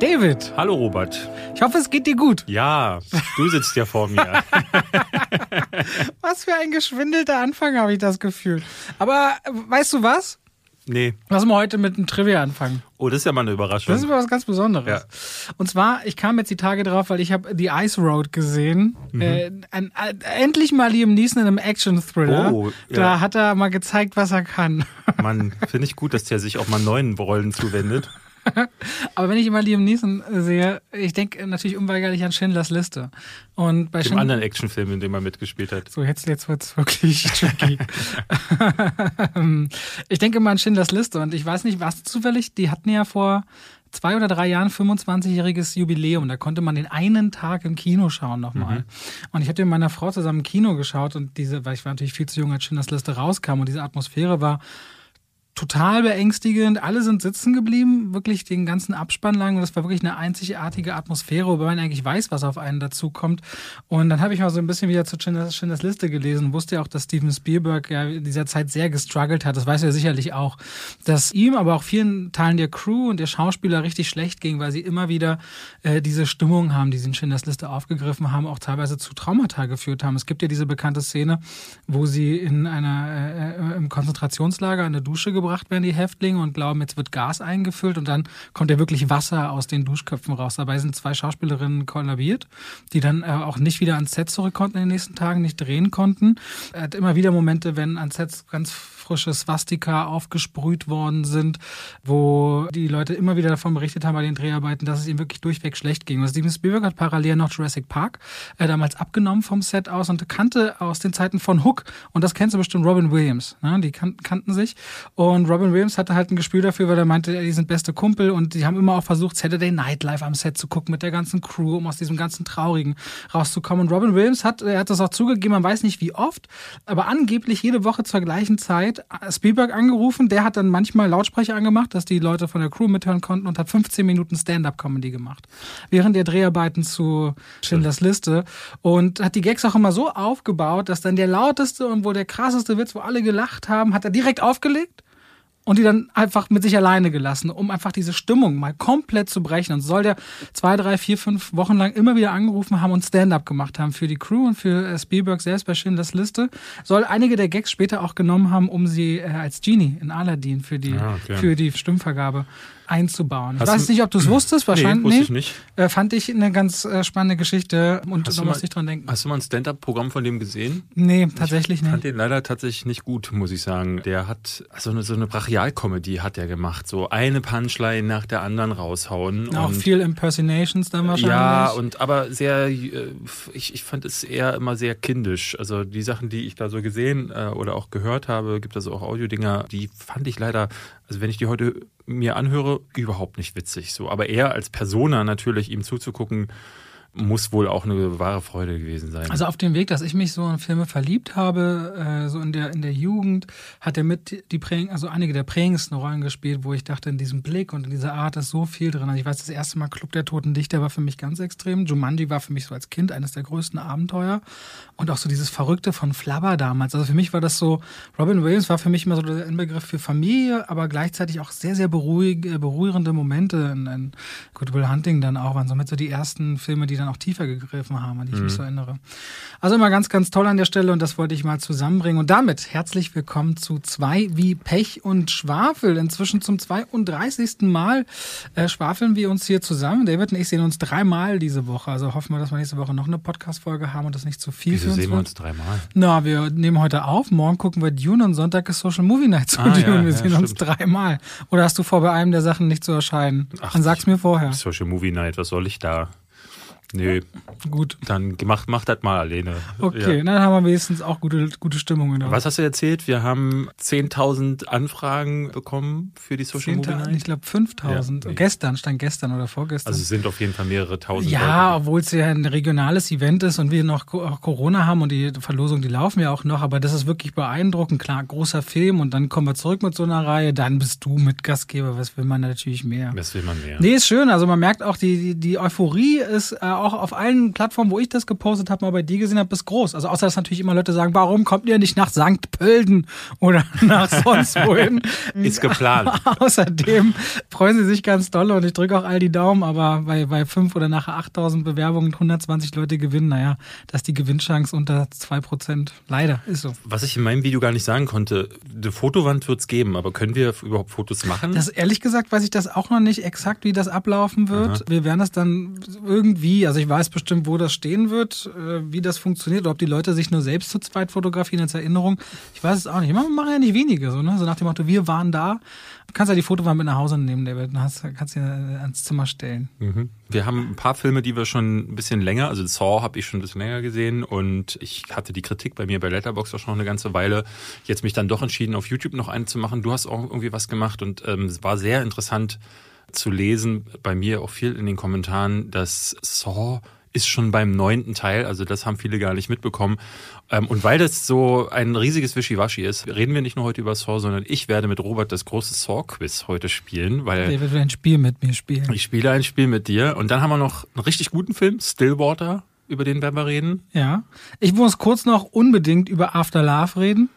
David. Hallo Robert. Ich hoffe, es geht dir gut. Ja, du sitzt ja vor mir. was für ein geschwindelter Anfang habe ich das Gefühl. Aber äh, weißt du was? Nee. Lass mal heute mit einem Trivia anfangen. Oh, das ist ja mal eine Überraschung. Das ist was ganz Besonderes. Ja. Und zwar, ich kam jetzt die Tage drauf, weil ich habe die Ice Road gesehen. Mhm. Äh, ein, ein, endlich mal Liam Neeson in einem Action-Thriller. Oh, ja. Da hat er mal gezeigt, was er kann. Mann, finde ich gut, dass der sich auch mal neuen Rollen zuwendet. Aber wenn ich immer Liam Neeson sehe, ich denke natürlich unweigerlich an Schindlers Liste. Und bei Dem Schind anderen Actionfilm, in dem er mitgespielt hat. So, jetzt, jetzt wird es wirklich tricky. ich denke immer an Schindlers Liste und ich weiß nicht, was zufällig, die hatten ja vor zwei oder drei Jahren 25-jähriges Jubiläum. Da konnte man den einen Tag im Kino schauen nochmal. Mhm. Und ich hatte mit meiner Frau zusammen im Kino geschaut und diese, weil ich war natürlich viel zu jung, als Schindlers Liste rauskam und diese Atmosphäre war total beängstigend. Alle sind sitzen geblieben, wirklich den ganzen Abspann lang. Und das war wirklich eine einzigartige Atmosphäre, wobei man eigentlich weiß, was auf einen dazukommt. Und dann habe ich mal so ein bisschen wieder zu Schindlers, Liste gelesen und wusste ja auch, dass Steven Spielberg ja in dieser Zeit sehr gestruggelt hat. Das weiß er sicherlich auch. Dass ihm, aber auch vielen Teilen der Crew und der Schauspieler richtig schlecht ging, weil sie immer wieder äh, diese Stimmung haben, die sie in Schindlers Liste aufgegriffen haben, auch teilweise zu Traumata geführt haben. Es gibt ja diese bekannte Szene, wo sie in einer äh, äh im Konzentrationslager in der Dusche gebracht werden, die Häftlinge, und glauben, jetzt wird Gas eingefüllt und dann kommt ja wirklich Wasser aus den Duschköpfen raus. Dabei sind zwei Schauspielerinnen kollabiert, die dann äh, auch nicht wieder ans Set zurück konnten in den nächsten Tagen, nicht drehen konnten. Er hat immer wieder Momente, wenn ans Set ganz frische Swastika aufgesprüht worden sind, wo die Leute immer wieder davon berichtet haben bei den Dreharbeiten, dass es ihnen wirklich durchweg schlecht ging. Und Steven Spielberg hat parallel noch Jurassic Park äh, damals abgenommen vom Set aus und kannte aus den Zeiten von Hook, und das kennst du bestimmt, Robin Williams. Ne? Die kan kannten sich. Und Robin Williams hatte halt ein Gespür dafür, weil er meinte, die sind beste Kumpel und die haben immer auch versucht, Saturday Night Live am Set zu gucken mit der ganzen Crew, um aus diesem ganzen Traurigen rauszukommen. Und Robin Williams hat, er hat das auch zugegeben, man weiß nicht wie oft, aber angeblich jede Woche zur gleichen Zeit Spielberg angerufen. Der hat dann manchmal Lautsprecher angemacht, dass die Leute von der Crew mithören konnten und hat 15 Minuten Stand-up-Comedy gemacht. Während der Dreharbeiten zu Schindlers Liste. Und hat die Gags auch immer so aufgebaut, dass dann der lauteste und wohl der krasseste Witz, wo alle gelacht haben, hat er direkt aufgelegt und die dann einfach mit sich alleine gelassen, um einfach diese Stimmung mal komplett zu brechen. Und soll der zwei, drei, vier, fünf Wochen lang immer wieder angerufen haben und Stand-up gemacht haben für die Crew und für äh, Spielberg selbst bei Schindlers Liste. Soll einige der Gags später auch genommen haben, um sie äh, als Genie in Aladdin für die, ah, okay. für die Stimmvergabe einzubauen. Ich Hast weiß nicht, ob du es wusstest, wahrscheinlich nee, wusste ich nicht. Äh, fand ich eine ganz äh, spannende Geschichte und da muss ich dran denken. Hast du mal ein Stand-up-Programm von dem gesehen? Nee, tatsächlich ich nicht. Ich fand den leider tatsächlich nicht gut, muss ich sagen. Der hat so eine, so eine Brachial-Comedy hat er gemacht, so eine Punchline nach der anderen raushauen. Auch viel Impersonations dann wahrscheinlich. Ja, und aber sehr, äh, ich, ich fand es eher immer sehr kindisch. Also die Sachen, die ich da so gesehen oder auch gehört habe, gibt es auch Audiodinger, die fand ich leider, also wenn ich die heute mir anhöre, überhaupt nicht witzig. So, aber er als Persona natürlich ihm zuzugucken, muss wohl auch eine wahre Freude gewesen sein. Also auf dem Weg, dass ich mich so in Filme verliebt habe, äh, so in der in der Jugend, hat er mit die prägen, also einige der prägendsten Rollen gespielt, wo ich dachte, in diesem Blick und in dieser Art ist so viel drin. Also ich weiß, das erste Mal Club der Toten Dichter war für mich ganz extrem. Jumanji war für mich so als Kind eines der größten Abenteuer und auch so dieses Verrückte von Flabber damals. Also für mich war das so, Robin Williams war für mich immer so der Inbegriff für Familie, aber gleichzeitig auch sehr, sehr beruhig, beruhigende Momente. In, in Good Will Hunting dann auch waren somit so die ersten Filme, die dann auch tiefer gegriffen haben, an die ich mhm. mich so erinnere. Also immer ganz, ganz toll an der Stelle und das wollte ich mal zusammenbringen. Und damit herzlich willkommen zu zwei wie Pech und Schwafel. Inzwischen zum 32. Mal äh, schwafeln wir uns hier zusammen. David und ich sehen uns dreimal diese Woche. Also hoffen wir, dass wir nächste Woche noch eine Podcast-Folge haben und das nicht zu viel Wieso für uns sehen wir uns dreimal? Na, wir nehmen heute auf, morgen gucken wir Dune und Sonntag ist Social Movie Night zu ah, Dune. Ja, wir ja, sehen stimmt. uns dreimal. Oder hast du vor, bei einem der Sachen nicht zu erscheinen? Ach, Dann sag's mir vorher. Social Movie Night, was soll ich da? Nee. Gut. Dann gemacht, macht das mal alleine. Okay, ja. dann haben wir wenigstens auch gute, gute Stimmung. Genau. Was hast du erzählt? Wir haben 10.000 Anfragen bekommen für die Social Media Night? Ich glaube 5.000. Ja, nee. Gestern, stand gestern oder vorgestern. Also es sind auf jeden Fall mehrere tausend. Ja, obwohl es ja ein regionales Event ist und wir noch Corona haben und die Verlosung, die laufen ja auch noch. Aber das ist wirklich beeindruckend. Klar, großer Film und dann kommen wir zurück mit so einer Reihe. Dann bist du mit Gastgeber. Was will man natürlich mehr? Was will man mehr? Nee, ist schön. Also man merkt auch, die, die, die Euphorie ist äh, auch auf allen Plattformen, wo ich das gepostet habe, mal bei dir gesehen habe, bis groß. Also außer dass natürlich immer Leute sagen, warum kommt ihr nicht nach St. Pölten oder nach sonst wohin? Ist geplant. Außerdem freuen sie sich ganz doll und ich drücke auch all die Daumen, aber bei, bei fünf oder nachher 8000 Bewerbungen 120 Leute gewinnen, naja, dass die Gewinnchance unter zwei Prozent. Leider, ist so. Was ich in meinem Video gar nicht sagen konnte, eine Fotowand wird es geben, aber können wir überhaupt Fotos machen? Das ehrlich gesagt weiß ich das auch noch nicht exakt, wie das ablaufen wird. Aha. Wir werden das dann irgendwie, also ich weiß bestimmt, wo das stehen wird, äh, wie das funktioniert, oder ob die Leute sich nur selbst zu zweit fotografieren als Erinnerung. Ich weiß es auch nicht. Wir machen ja nicht wenige, so, ne? So nach dem Motto, wir waren da. Du kannst ja die Fotowand mit nach Hause nehmen, David. Dann hast, kannst du ja ans Zimmer stellen. Mhm. Wir haben ein paar Filme, die wir schon ein bisschen länger, also Saw habe ich schon ein bisschen länger gesehen und ich hatte die Kritik bei mir bei Letterboxd auch schon eine ganze Weile. Jetzt mich dann doch entschieden, auf YouTube noch einen zu machen. Du hast auch irgendwie was gemacht und ähm, es war sehr interessant zu lesen, bei mir auch viel in den Kommentaren, dass Saw ist schon beim neunten Teil, also das haben viele gar nicht mitbekommen. Ähm, und weil das so ein riesiges Wischiwaschi ist, reden wir nicht nur heute über Saw, sondern ich werde mit Robert das große Saw-Quiz heute spielen. Weil Der wird ein Spiel mit mir spielen. Ich spiele ein Spiel mit dir. Und dann haben wir noch einen richtig guten Film, Stillwater, über den werden wir reden. Ja. Ich muss kurz noch unbedingt über After Love reden.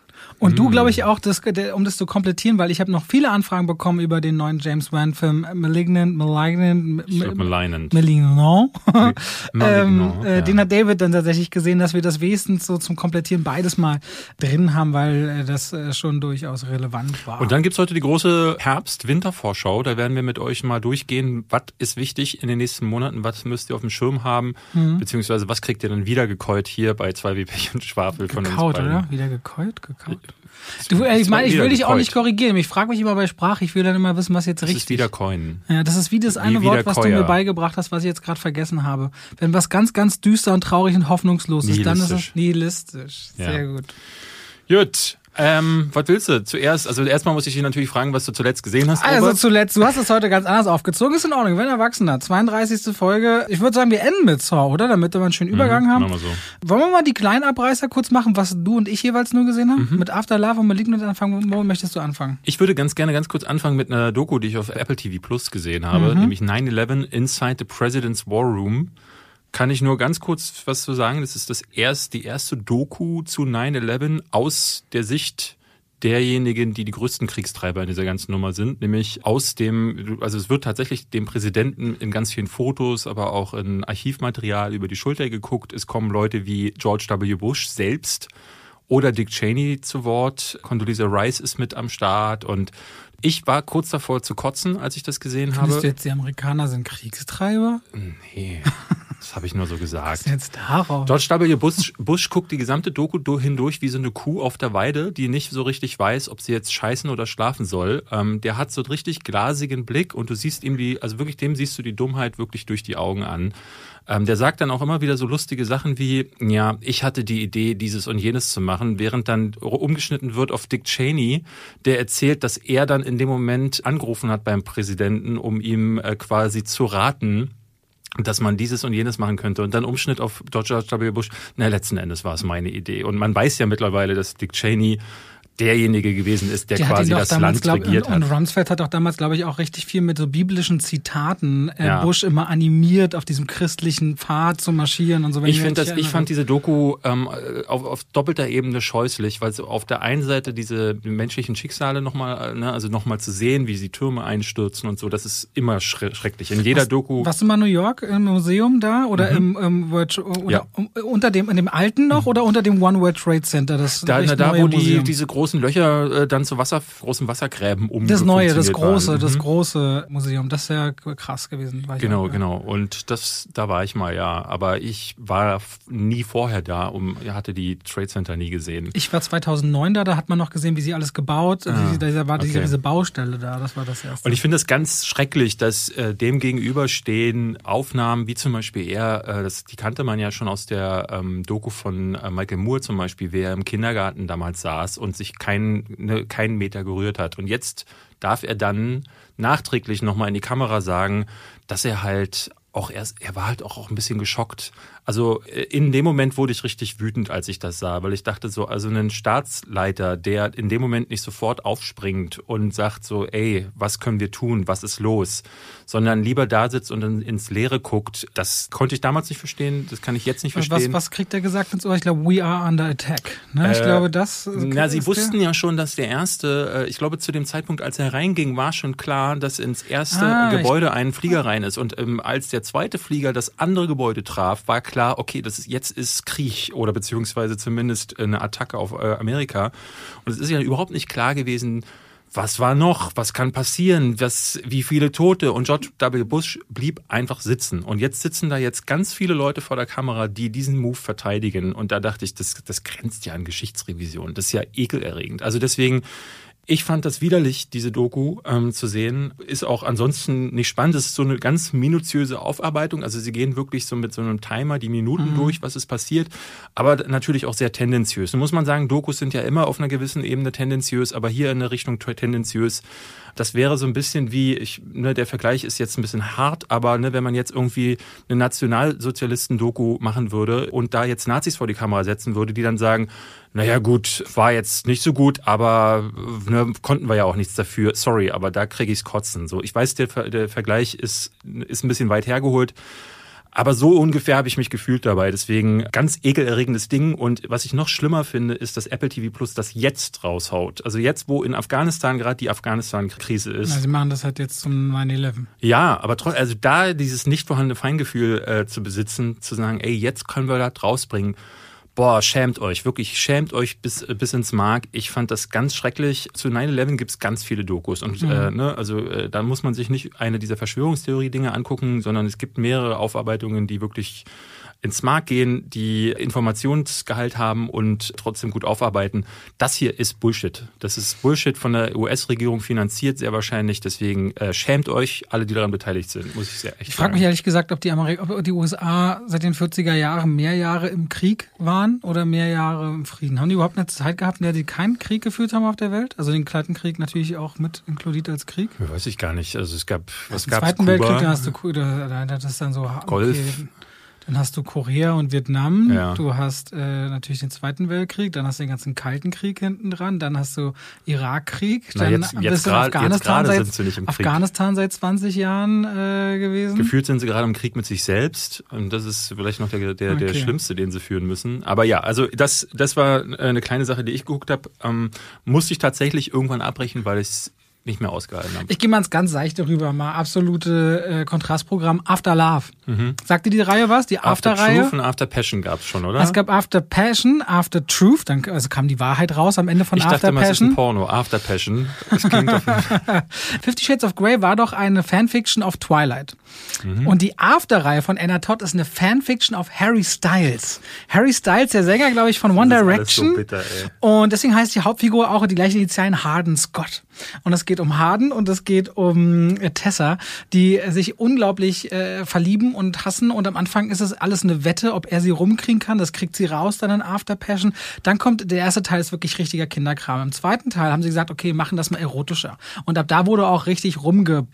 Und du, glaube ich, auch, das, um das zu komplettieren, weil ich habe noch viele Anfragen bekommen über den neuen James Wan-Film Malignant, Malignant, Malignant. Malignant. ähm, äh, ja. Den hat David dann tatsächlich gesehen, dass wir das wenigstens so zum Komplettieren beides mal drin haben, weil äh, das äh, schon durchaus relevant war. Und dann gibt's heute die große Herbst-Winter-Vorschau. Da werden wir mit euch mal durchgehen, was ist wichtig in den nächsten Monaten, was müsst ihr auf dem Schirm haben, mhm. beziehungsweise was kriegt ihr dann wieder gekäut hier bei zwei wie Pech und Schwafel von uns beiden. oder? Wieder gekäut? Gekaut? Du, ich meine, ich will dich auch nicht korrigieren. Ich frage mich immer bei Sprache, ich will dann immer wissen, was jetzt das richtig ist. Das ist wieder Coin. Ja, das ist wie das eine wie Wort, was du mir beigebracht hast, was ich jetzt gerade vergessen habe. Wenn was ganz, ganz düster und traurig und hoffnungslos ist, dann ist es nihilistisch. Sehr ja. gut. Gut, ähm, was willst du? Zuerst, also erstmal muss ich dich natürlich fragen, was du zuletzt gesehen hast. Also Robert. zuletzt, du hast es heute ganz anders aufgezogen. Ist in Ordnung, wenn Erwachsener. 32. Folge. Ich würde sagen, wir enden mit Saw, oder? Damit wir einen schönen Übergang mhm, haben. Machen wir so. Wollen wir mal die kleinen Abreißer kurz machen, was du und ich jeweils nur gesehen haben? Mhm. Mit After Love und Malignant anfangen. Wo möchtest du anfangen? Ich würde ganz gerne ganz kurz anfangen mit einer Doku, die ich auf Apple TV Plus gesehen habe, mhm. nämlich 9-11 Inside the President's War Room kann ich nur ganz kurz was zu sagen. Das ist das erst, die erste Doku zu 9-11 aus der Sicht derjenigen, die die größten Kriegstreiber in dieser ganzen Nummer sind, nämlich aus dem, also es wird tatsächlich dem Präsidenten in ganz vielen Fotos, aber auch in Archivmaterial über die Schulter geguckt. Es kommen Leute wie George W. Bush selbst oder Dick Cheney zu Wort. Condoleezza Rice ist mit am Start und ich war kurz davor zu kotzen, als ich das gesehen Findest habe. Du jetzt, die Amerikaner sind Kriegstreiber? Nee. Das habe ich nur so gesagt. Was ist jetzt darauf? George W. Bush, Bush guckt die gesamte Doku hindurch wie so eine Kuh auf der Weide, die nicht so richtig weiß, ob sie jetzt scheißen oder schlafen soll. Ähm, der hat so einen richtig glasigen Blick und du siehst ihm die, also wirklich dem siehst du die Dummheit wirklich durch die Augen an. Ähm, der sagt dann auch immer wieder so lustige Sachen wie, ja, ich hatte die Idee, dieses und jenes zu machen, während dann umgeschnitten wird auf Dick Cheney, der erzählt, dass er dann in dem Moment angerufen hat beim Präsidenten, um ihm äh, quasi zu raten, dass man dieses und jenes machen könnte. Und dann Umschnitt auf George W. Bush. Na, letzten Endes war es meine Idee. Und man weiß ja mittlerweile, dass Dick Cheney derjenige gewesen ist, der, der quasi das damals, Land glaub, regiert und, hat. Und Rumsfeld hat auch damals, glaube ich, auch richtig viel mit so biblischen Zitaten äh, ja. Bush immer animiert, auf diesem christlichen Pfad zu marschieren und so. ich finde das, ich fand diese Doku ähm, auf, auf doppelter Ebene scheußlich, weil so auf der einen Seite diese menschlichen Schicksale nochmal, äh, ne, also nochmal zu sehen, wie sie Türme einstürzen und so, das ist immer schrecklich. In jeder was, Doku. Warst du mal in New York im Museum da oder mhm. im, im World, oder ja. unter dem, in dem alten noch mhm. oder unter dem One World Trade Center? Das da, na, da wo die, diese großen großen Löcher äh, dann zu Wasser, großen Wassergräben um. Das neue, das große, waren. das mhm. große Museum, das ist ja krass gewesen. genau, auch, genau. Und das, da war ich mal, ja. Aber ich war nie vorher da, um, hatte die Trade Center nie gesehen. Ich war 2009 da, da hat man noch gesehen, wie sie alles gebaut, ah, da war okay. diese, diese, Baustelle da, das war das erste. Und ich finde es ganz schrecklich, dass äh, dem gegenüberstehen Aufnahmen, wie zum Beispiel er, äh, das, die kannte man ja schon aus der ähm, Doku von äh, Michael Moore zum Beispiel, wie er im Kindergarten damals saß und sich keinen ne, keinen Meter gerührt hat. Und jetzt darf er dann nachträglich nochmal in die Kamera sagen, dass er halt auch erst, er war halt auch ein bisschen geschockt. Also äh, in dem Moment wurde ich richtig wütend, als ich das sah, weil ich dachte so, also ein Staatsleiter, der in dem Moment nicht sofort aufspringt und sagt so, ey, was können wir tun, was ist los, sondern lieber da sitzt und dann ins Leere guckt, das konnte ich damals nicht verstehen, das kann ich jetzt nicht verstehen. Was, was kriegt er gesagt ins Ohr? Ich glaube, we are under attack. Ne? Ich äh, glaube, das. Na, sie wussten ja schon, dass der erste, äh, ich glaube, zu dem Zeitpunkt, als er reinging, war schon klar, dass ins erste ah, Gebäude ein Flieger rein ist. Und ähm, als der zweite Flieger das andere Gebäude traf, war klar, okay, das ist, jetzt ist Krieg oder beziehungsweise zumindest eine Attacke auf äh, Amerika. Und es ist ja überhaupt nicht klar gewesen, was war noch? Was kann passieren? Was, wie viele Tote? Und George W. Bush blieb einfach sitzen. Und jetzt sitzen da jetzt ganz viele Leute vor der Kamera, die diesen Move verteidigen. Und da dachte ich, das, das grenzt ja an Geschichtsrevision. Das ist ja ekelerregend. Also deswegen, ich fand das widerlich, diese Doku ähm, zu sehen. Ist auch ansonsten nicht spannend. Es ist so eine ganz minutiöse Aufarbeitung. Also sie gehen wirklich so mit so einem Timer die Minuten mhm. durch, was ist passiert. Aber natürlich auch sehr tendenziös. Nun muss man sagen, Dokus sind ja immer auf einer gewissen Ebene tendenziös, aber hier in der Richtung tendenziös. Das wäre so ein bisschen wie, ich, ne, der Vergleich ist jetzt ein bisschen hart, aber ne, wenn man jetzt irgendwie eine Nationalsozialisten-Doku machen würde und da jetzt Nazis vor die Kamera setzen würde, die dann sagen, naja gut, war jetzt nicht so gut, aber ne, konnten wir ja auch nichts dafür. Sorry, aber da kriege ich's kotzen. So, ich weiß, der, der Vergleich ist, ist ein bisschen weit hergeholt. Aber so ungefähr habe ich mich gefühlt dabei. Deswegen ganz ekelerregendes Ding. Und was ich noch schlimmer finde, ist, dass Apple TV Plus das jetzt raushaut. Also jetzt, wo in Afghanistan gerade die Afghanistan-Krise ist. Ja, sie machen das halt jetzt zum 9-11. Ja, aber trotzdem, also da dieses nicht vorhandene Feingefühl äh, zu besitzen, zu sagen, ey, jetzt können wir das rausbringen boah, schämt euch, wirklich schämt euch bis, bis ins Mark. Ich fand das ganz schrecklich. Zu 9-11 gibt's ganz viele Dokus. Und mhm. äh, ne, also äh, da muss man sich nicht eine dieser Verschwörungstheorie-Dinge angucken, sondern es gibt mehrere Aufarbeitungen, die wirklich ins Markt gehen, die Informationsgehalt haben und trotzdem gut aufarbeiten. Das hier ist Bullshit. Das ist Bullshit von der US-Regierung finanziert, sehr wahrscheinlich. Deswegen äh, schämt euch, alle, die daran beteiligt sind, muss ich sehr echt Ich frage mich ehrlich gesagt, ob die, ob die USA seit den 40er Jahren mehr Jahre im Krieg waren oder mehr Jahre im Frieden. Haben die überhaupt eine Zeit gehabt, in der die keinen Krieg geführt haben auf der Welt? Also den Kalten Krieg natürlich auch mit inkludiert als Krieg? Weiß ich gar nicht. Also es gab, was gab es? Zweiten Kuba? Weltkrieg, da hast du, da, das ist dann so Golf. Okay. Dann hast du Korea und Vietnam, ja. du hast äh, natürlich den Zweiten Weltkrieg, dann hast du den ganzen Kalten Krieg hinten dran, dann hast du Irakkrieg, dann Na jetzt, jetzt grad, Afghanistan, jetzt seit, sind sie nicht im Krieg. Afghanistan seit 20 Jahren äh, gewesen. Gefühlt sind sie gerade im Krieg mit sich selbst und das ist vielleicht noch der, der, okay. der schlimmste, den sie führen müssen. Aber ja, also das, das war eine kleine Sache, die ich geguckt habe. Ähm, musste ich tatsächlich irgendwann abbrechen, weil ich nicht mehr ausgehalten habe. Ich gehe mal ins ganz Seichte rüber, mal absolute äh, Kontrastprogramm After Love. Mhm. Sagte die Reihe was? Die After-Reihe? After Truth und After Passion gab es schon, oder? Es gab After Passion, After Truth, dann also kam die Wahrheit raus am Ende von ich After dachte, Passion. Ich dachte, ist ein Porno, After Passion. Das klingt auf Fifty Shades of Grey war doch eine Fanfiction of Twilight. Mhm. Und die After-Reihe von Anna Todd ist eine Fanfiction of Harry Styles. Harry Styles, der Sänger, glaube ich, von One Direction. So bitter, und deswegen heißt die Hauptfigur auch die gleiche Initialen Harden Scott. Und es geht um Harden und es geht um äh, Tessa, die sich unglaublich äh, verlieben und hassen. Und am Anfang ist es alles eine Wette, ob er sie rumkriegen kann. Das kriegt sie raus dann in After Passion. Dann kommt der erste Teil ist wirklich richtiger Kinderkram. Im zweiten Teil haben sie gesagt, okay, machen das mal erotischer. Und ab da wurde auch richtig rumge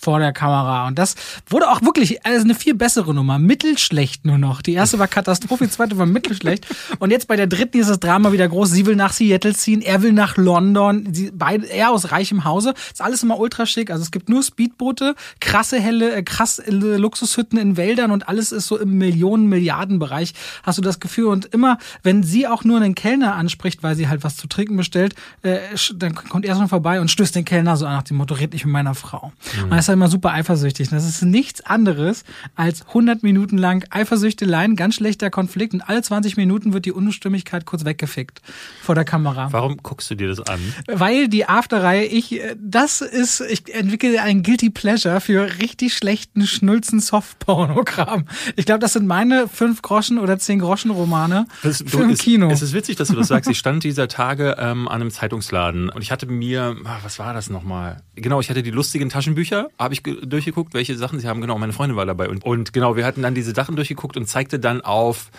vor der Kamera. Und das wurde auch wirklich also eine viel bessere Nummer. Mittelschlecht nur noch. Die erste war Katastrophe, die zweite war mittelschlecht. Und jetzt bei der dritten ist das Drama wieder groß. Sie will nach Seattle ziehen, er will nach London. Sie, beide, er aus reichem Hause. Ist alles immer ultra schick. Also es gibt nur Speedboote, krasse, helle, äh, krass äh, Luxushütten in Wäldern und alles ist so im Millionen-Milliarden-Bereich. Hast du das Gefühl? Und immer, wenn sie auch nur einen Kellner anspricht, weil sie halt was zu trinken bestellt, äh, dann kommt er so vorbei und stößt den Kellner so an nach dem Motto, red nicht mit meiner Frau. Mhm. Er immer super eifersüchtig. Das ist nichts anderes als 100 Minuten lang Eifersüchteleien, ganz schlechter Konflikt und alle 20 Minuten wird die Unstimmigkeit kurz weggefickt vor der Kamera. Warum guckst du dir das an? Weil die Afterreihe, ich, das ist, ich entwickle ein Guilty Pleasure für richtig schlechten Schnulzen Softpornogramm. Ich glaube, das sind meine fünf Groschen oder zehn Groschen Romane das, für im Kino. Es ist witzig, dass du das sagst. Ich stand dieser Tage ähm, an einem Zeitungsladen und ich hatte mir, ah, was war das nochmal? Genau, ich hatte die lustigen Taschenbücher, habe ich durchgeguckt, welche Sachen sie haben. Genau, meine Freundin war dabei. Und, und genau, wir hatten dann diese Sachen durchgeguckt und zeigte dann auf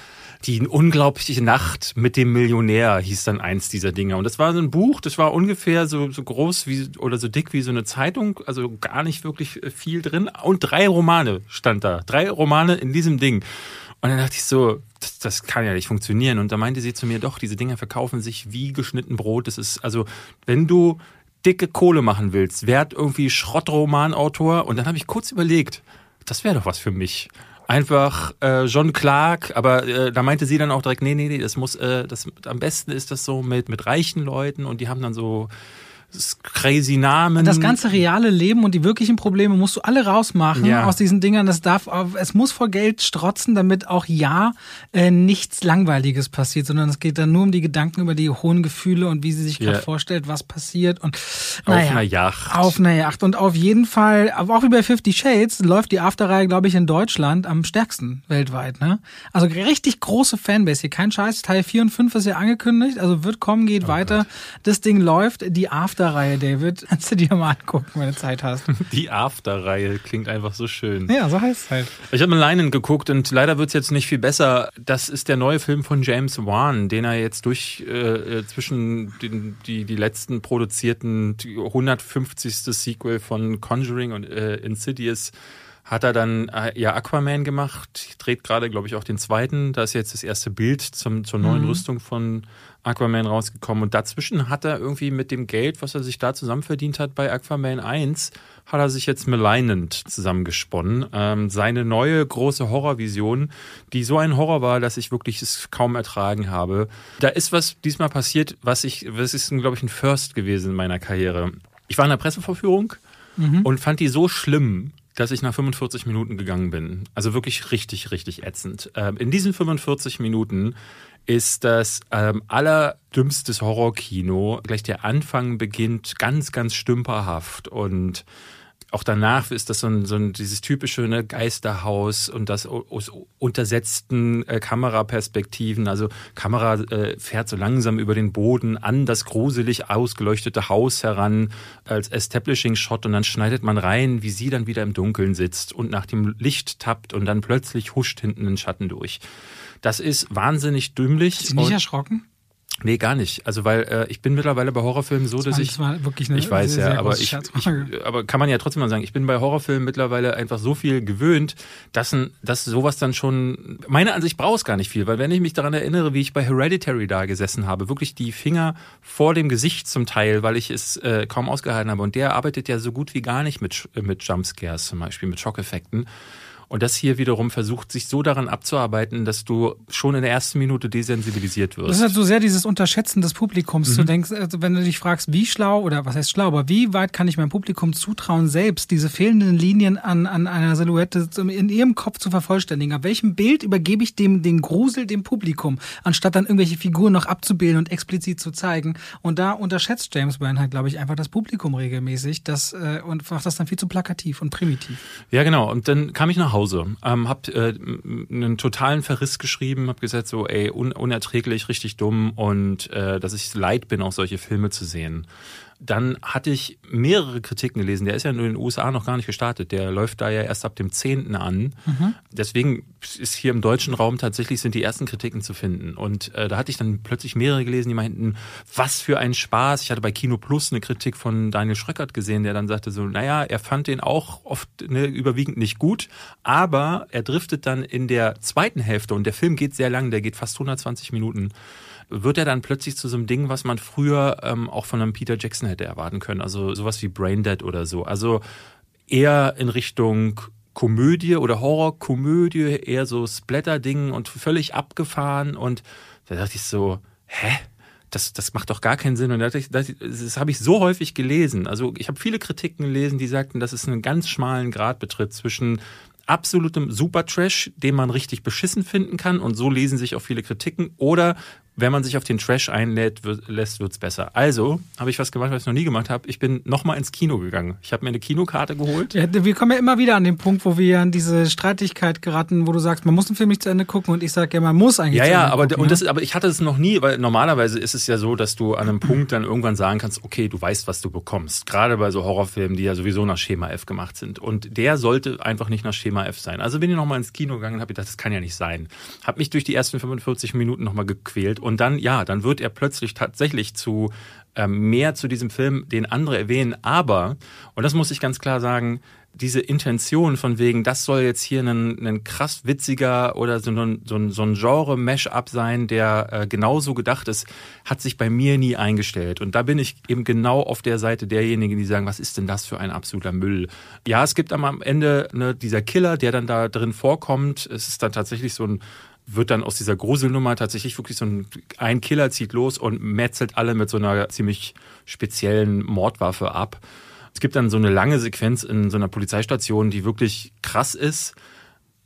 Die unglaubliche Nacht mit dem Millionär hieß dann eins dieser Dinge. Und das war so ein Buch, das war ungefähr so, so groß wie oder so dick wie so eine Zeitung, also gar nicht wirklich äh, viel drin. Und drei Romane stand da. Drei Romane in diesem Ding. Und dann dachte ich so, das, das kann ja nicht funktionieren. Und da meinte sie zu mir, doch, diese Dinger verkaufen sich wie geschnitten Brot. Das ist, also, wenn du dicke Kohle machen willst, werd irgendwie Schrottromanautor. Und dann habe ich kurz überlegt, das wäre doch was für mich. Einfach äh, John Clark, aber äh, da meinte sie dann auch direkt, nee, nee, nee, das muss, äh, das am besten ist das so mit, mit reichen Leuten und die haben dann so crazy Namen. Das ganze reale Leben und die wirklichen Probleme musst du alle rausmachen Ja. aus diesen Dingern. Das darf, es muss vor Geld strotzen, damit auch ja äh, nichts Langweiliges passiert, sondern es geht dann nur um die Gedanken über die hohen Gefühle und wie sie sich gerade Ja. vorstellt, was passiert und auf naja, einer Yacht. Auf einer Yacht. Und auf jeden Fall, aber auch wie bei Fifty Shades, läuft die Afterreihe, glaube ich, in Deutschland am stärksten weltweit. Ne? Also richtig große Fanbase hier. Kein Scheiß. Teil 4 und 5 ist ja angekündigt. Also wird kommen, geht weiter. Das Ding läuft. Die Afterreihe, David. Kannst du dir mal angucken, wenn du Zeit hast. Die After-Reihe klingt einfach so schön. ja, so heißt es halt. Ich habe mal Leinen geguckt und leider wird's jetzt nicht viel besser. Das ist der neue Film von James Wan, den er jetzt durch äh, äh, zwischen den, die, die letzten produzierten die 150. Sequel von Conjuring und äh, Insidious hat er dann äh, ja Aquaman gemacht, dreht gerade, glaube ich, auch den zweiten. Da ist jetzt das erste Bild zum, zur neuen Rüstung von Aquaman rausgekommen. Und dazwischen hat er irgendwie mit dem Geld, was er sich da zusammenverdient hat bei Aquaman 1, hat er sich jetzt Malignant zusammengesponnen. Ähm, seine neue große Horrorvision, die so ein Horror war, dass ich wirklich es kaum ertragen habe. Da ist was diesmal passiert, was ich, was ist, glaube ich, ein First gewesen in meiner Karriere. Ich war in der Pressevorführung und fand die so schlimm, dass ich nach 45 Minuten gegangen bin. Also wirklich richtig, richtig ätzend. Ähm, in diesen 45 Minuten ist das ähm, allerdümmstes Horrorkino. Gleich der Anfang beginnt ganz, ganz stümperhaft und auch danach ist das so ein, so ein dieses typische ne, Geisterhaus und das aus untersetzten äh, Kameraperspektiven. Also Kamera äh, fährt so langsam über den Boden an das gruselig ausgeleuchtete Haus heran als Establishing Shot und dann schneidet man rein, wie sie dann wieder im Dunkeln sitzt und nach dem Licht tappt und dann plötzlich huscht hinten ein Schatten durch. Das ist wahnsinnig dümmlich. Ist nicht erschrocken? Nee, gar nicht. Also weil äh, ich bin mittlerweile bei Horrorfilmen so, dass ich das wirklich eine ich weiß sehr, ja, sehr aber große ich, ich aber kann man ja trotzdem mal sagen, ich bin bei Horrorfilmen mittlerweile einfach so viel gewöhnt, dass ein, dass sowas dann schon meiner Ansicht braucht es gar nicht viel, weil wenn ich mich daran erinnere, wie ich bei Hereditary da gesessen habe, wirklich die Finger vor dem Gesicht zum Teil, weil ich es äh, kaum ausgehalten habe und der arbeitet ja so gut wie gar nicht mit mit Jumpscares zum Beispiel, mit Schockeffekten. Und das hier wiederum versucht, sich so daran abzuarbeiten, dass du schon in der ersten Minute desensibilisiert wirst. Das ist halt so sehr dieses Unterschätzen des Publikums. Mhm. Du denkst, also wenn du dich fragst, wie schlau oder was heißt schlau, aber wie weit kann ich meinem Publikum zutrauen, selbst diese fehlenden Linien an, an einer Silhouette in ihrem Kopf zu vervollständigen? Ab welchem Bild übergebe ich dem den Grusel dem Publikum, anstatt dann irgendwelche Figuren noch abzubilden und explizit zu zeigen? Und da unterschätzt James Wan halt, glaube ich, einfach das Publikum regelmäßig das, äh, und macht das dann viel zu plakativ und primitiv. Ja, genau. Und dann kam ich nach Hause, ähm, hab äh, einen totalen Verriss geschrieben, hab gesagt so, ey, un unerträglich, richtig dumm und äh, dass ich leid bin, auch solche Filme zu sehen. Dann hatte ich mehrere Kritiken gelesen. Der ist ja in den USA noch gar nicht gestartet. Der läuft da ja erst ab dem 10. an. Deswegen ist hier im deutschen Raum tatsächlich sind die ersten Kritiken zu finden. Und äh, da hatte ich dann plötzlich mehrere gelesen, die meinten, was für ein Spaß. Ich hatte bei Kino Plus eine Kritik von Daniel Schröckert gesehen, der dann sagte so, naja, er fand den auch oft ne, überwiegend nicht gut, aber er driftet dann in der zweiten Hälfte und der Film geht sehr lang, der geht fast 120 Minuten wird er dann plötzlich zu so einem Ding, was man früher ähm, auch von einem Peter Jackson hätte erwarten können. Also sowas wie Braindead oder so. Also eher in Richtung Komödie oder Horrorkomödie, eher so Splatter-Ding und völlig abgefahren. Und da dachte ich so, hä? Das, das macht doch gar keinen Sinn. Und da ich, das, das habe ich so häufig gelesen. Also ich habe viele Kritiken gelesen, die sagten, dass es einen ganz schmalen Grad betritt zwischen absolutem Super-Trash, den man richtig beschissen finden kann. Und so lesen sich auch viele Kritiken. Oder wenn man sich auf den Trash einlädt, wird, lässt, wird's besser. Also habe ich was gemacht, was ich noch nie gemacht habe. Ich bin nochmal ins Kino gegangen. Ich habe mir eine Kinokarte geholt. Ja, wir kommen ja immer wieder an den Punkt, wo wir an diese Streitigkeit geraten, wo du sagst, man muss einen Film nicht zu Ende gucken und ich sage, ja, man muss eigentlich ja, zu ja, Ende aber, gucken. und ja? das, aber ich hatte es noch nie, weil normalerweise ist es ja so, dass du an einem Punkt dann irgendwann sagen kannst, okay, du weißt, was du bekommst. Gerade bei so Horrorfilmen, die ja sowieso nach Schema F gemacht sind. Und der sollte einfach nicht nach Schema F sein. Also bin ich nochmal ins Kino gegangen und habe gedacht, das kann ja nicht sein. Habe mich durch die ersten 45 Minuten nochmal gequält und dann, ja, dann wird er plötzlich tatsächlich zu ähm, mehr zu diesem Film, den andere erwähnen. Aber, und das muss ich ganz klar sagen, diese Intention von wegen, das soll jetzt hier ein, ein krass witziger oder so ein, so ein, so ein Genre-Mash-up sein, der äh, genauso gedacht ist, hat sich bei mir nie eingestellt. Und da bin ich eben genau auf der Seite derjenigen, die sagen, was ist denn das für ein absoluter Müll? Ja, es gibt am Ende ne, dieser Killer, der dann da drin vorkommt. Es ist dann tatsächlich so ein wird dann aus dieser Gruselnummer tatsächlich wirklich so ein, ein Killer zieht los und metzelt alle mit so einer ziemlich speziellen Mordwaffe ab. Es gibt dann so eine lange Sequenz in so einer Polizeistation, die wirklich krass ist.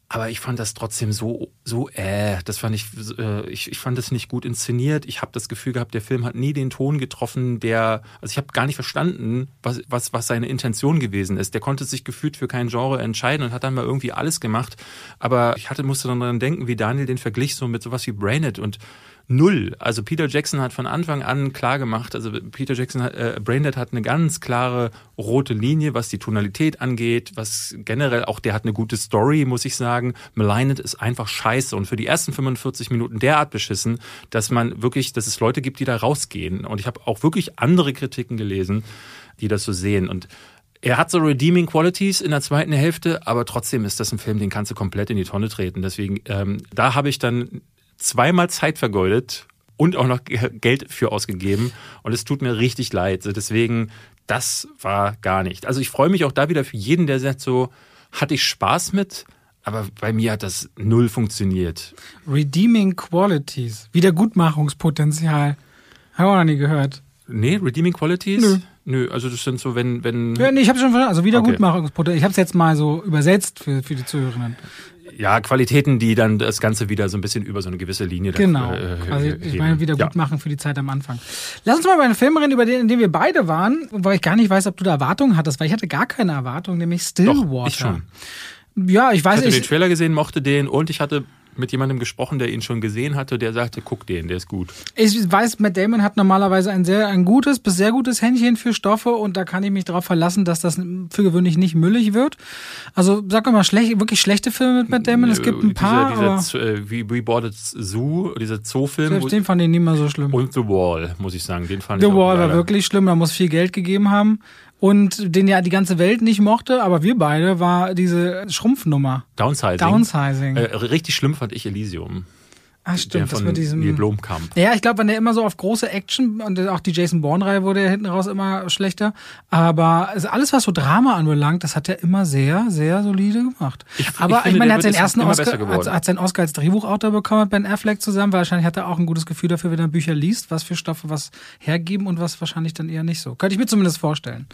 Aber ich fand das trotzdem so, so, äh, das fand ich, äh, ich, ich fand das nicht gut inszeniert. Ich habe das Gefühl gehabt, der Film hat nie den Ton getroffen, der, also ich habe gar nicht verstanden, was, was, was seine Intention gewesen ist. Der konnte sich gefühlt für kein Genre entscheiden und hat dann mal irgendwie alles gemacht. Aber ich hatte, musste dann daran denken, wie Daniel den verglich so mit sowas wie Brainit und null. Also Peter Jackson hat von Anfang an klar gemacht, also Peter Jackson äh, Braindead hat eine ganz klare rote Linie, was die Tonalität angeht, was generell auch, der hat eine gute Story, muss ich sagen. Maligned ist einfach scheiße und für die ersten 45 Minuten derart beschissen, dass man wirklich, dass es Leute gibt, die da rausgehen. Und ich habe auch wirklich andere Kritiken gelesen, die das so sehen und er hat so redeeming Qualities in der zweiten Hälfte, aber trotzdem ist das ein Film, den kannst du komplett in die Tonne treten. Deswegen, ähm, da habe ich dann zweimal Zeit vergeudet und auch noch Geld für ausgegeben. Und es tut mir richtig leid. Deswegen, das war gar nicht. Also ich freue mich auch da wieder für jeden, der sagt so, hatte ich Spaß mit, aber bei mir hat das null funktioniert. Redeeming Qualities. Wiedergutmachungspotenzial. Habe ich auch noch nie gehört. Nee, Redeeming Qualities? Nö. Nö, also das sind so, wenn, wenn. Ja, nee, ich habe schon verstanden. Also Wiedergutmachungspotenzial. Ich habe es jetzt mal so übersetzt für, für die Zuhörenden. Ja, Qualitäten, die dann das Ganze wieder so ein bisschen über so eine gewisse Linie Genau. Äh, also ich meine, wieder gut machen für die Zeit am Anfang. Lass uns mal über einen Film reden, über den, in dem wir beide waren, weil ich gar nicht weiß, ob du da Erwartungen hattest, weil ich hatte gar keine Erwartungen, nämlich Stillwater. Doch, ich schon. Ja, ich weiß Ich hatte den nicht. Trailer gesehen, mochte den und ich hatte mit jemandem gesprochen, der ihn schon gesehen hatte, der sagte, guck den, der ist gut. Ich weiß, Matt Damon hat normalerweise ein sehr ein gutes bis sehr gutes Händchen für Stoffe und da kann ich mich darauf verlassen, dass das für gewöhnlich nicht müllig wird. Also sag mal schlecht, wirklich schlechte Filme mit Matt Damon. Es gibt ein paar, dieser, aber dieser, äh, wie We Boarded Zoo, dieser Zoofilm selbst den fand ich nicht mehr so schlimm. und The Wall, muss ich sagen, den fand The ich auch Wall war wirklich schlimm, da muss viel Geld gegeben haben. Und den ja die ganze Welt nicht mochte, aber wir beide, war diese Schrumpfnummer. Downsizing. Downsizing. Äh, richtig schlimm fand ich Elysium. Ah, Der stimmt, das von mit diesem. Neil Blomkamp. Ja, ich glaube, wenn der immer so auf große Action und auch die Jason Bourne-Reihe wurde ja hinten raus immer schlechter. Aber alles, was so Drama anbelangt, das hat er immer sehr, sehr solide gemacht. Ich- Aber ich ich, meine, der er hat seinen ersten Oscar, hat, hat seinen Oscar als Drehbuchautor bekommen mit Ben Affleck zusammen. Wahrscheinlich hat er auch ein gutes Gefühl dafür, wenn er Bücher liest, was für Stoffe was hergeben und was wahrscheinlich dann eher nicht so. Könnte ich mir zumindest vorstellen.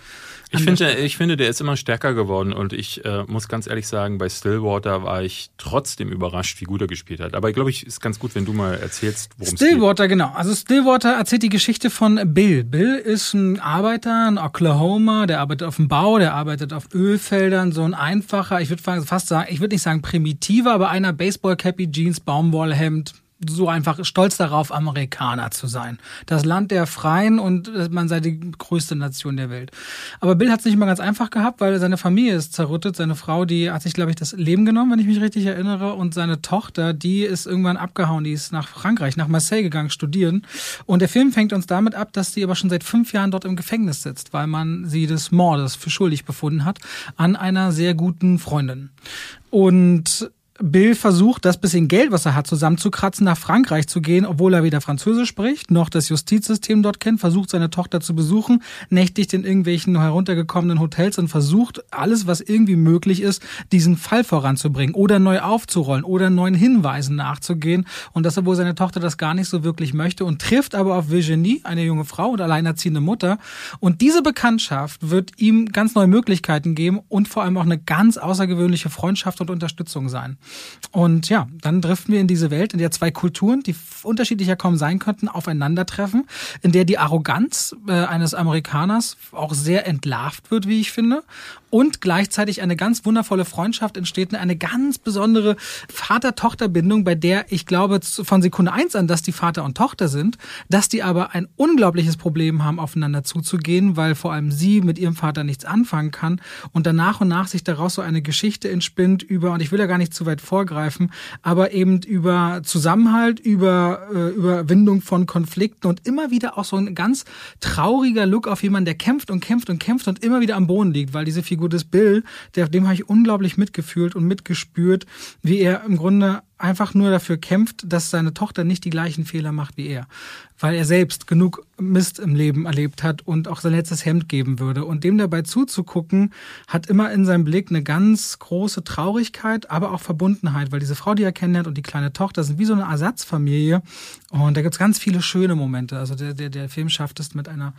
Ich finde, ich finde, der ist immer stärker geworden und ich äh, muss ganz ehrlich sagen, bei Stillwater war ich trotzdem überrascht, wie gut er gespielt hat. Aber ich glaube, ich ist ganz gut, wenn du mal erzählst, worum es geht. Stillwater, genau. Also Stillwater erzählt die Geschichte von Bill. Bill ist ein Arbeiter in Oklahoma, der arbeitet auf dem Bau, der arbeitet auf Ölfeldern, so ein einfacher, ich würde fast sagen, ich würde nicht sagen primitiver, aber einer Baseball-Cappy, Jeans, Baumwollhemd, so einfach stolz darauf, Amerikaner zu sein. Das Land der Freien und äh, man sei die größte Nation der Welt. Aber Bill hat es nicht immer ganz einfach gehabt, weil seine Familie ist zerrüttet. Seine Frau, die hat sich, glaube ich, das Leben genommen, wenn ich mich richtig erinnere. Und seine Tochter, die ist irgendwann abgehauen. Die ist nach Frankreich, nach Marseille gegangen, studieren. Und der Film fängt uns damit ab, dass sie aber schon seit fünf Jahren dort im Gefängnis sitzt, weil man sie des Mordes für schuldig befunden hat an einer sehr guten Freundin. Und Bill versucht, das bisschen Geld, was er hat, zusammenzukratzen, nach Frankreich zu gehen, obwohl er weder Französisch spricht, noch das Justizsystem dort kennt, versucht seine Tochter zu besuchen, nächtigt in irgendwelchen heruntergekommenen Hotels und versucht alles, was irgendwie möglich ist, diesen Fall voranzubringen oder neu aufzurollen oder neuen Hinweisen nachzugehen. Und das, obwohl seine Tochter das gar nicht so wirklich möchte und trifft aber auf Virginie, eine junge Frau und alleinerziehende Mutter. Und diese Bekanntschaft wird ihm ganz neue Möglichkeiten geben und vor allem auch eine ganz außergewöhnliche Freundschaft und Unterstützung sein. Und ja, dann driften wir in diese Welt, in der zwei Kulturen, die unterschiedlicher kaum sein könnten, aufeinandertreffen, in der die Arroganz äh, eines Amerikaners auch sehr entlarvt wird, wie ich finde, und gleichzeitig eine ganz wundervolle Freundschaft entsteht, eine ganz besondere Vater-Tochter-Bindung, bei der ich glaube von Sekunde eins an, dass die Vater und Tochter sind, dass die aber ein unglaubliches Problem haben, aufeinander zuzugehen, weil vor allem sie mit ihrem Vater nichts anfangen kann und dann nach und nach sich daraus so eine Geschichte entspinnt über, und ich will ja gar nicht zu weit vorgreifen, aber eben über Zusammenhalt, über äh, Überwindung von Konflikten und immer wieder auch so ein ganz trauriger Look auf jemanden, der kämpft und kämpft und kämpft und immer wieder am Boden liegt, weil diese Figur des Bill, der, dem habe ich unglaublich mitgefühlt und mitgespürt, wie er im Grunde einfach nur dafür kämpft, dass seine Tochter nicht die gleichen Fehler macht wie er, weil er selbst genug Mist im Leben erlebt hat und auch sein letztes Hemd geben würde. Und dem dabei zuzugucken, hat immer in seinem Blick eine ganz große Traurigkeit, aber auch Verbundenheit, weil diese Frau, die er kennenlernt und die kleine Tochter sind wie so eine Ersatzfamilie. Und da gibt's ganz viele schöne Momente. Also der, der, der Film schafft es mit einer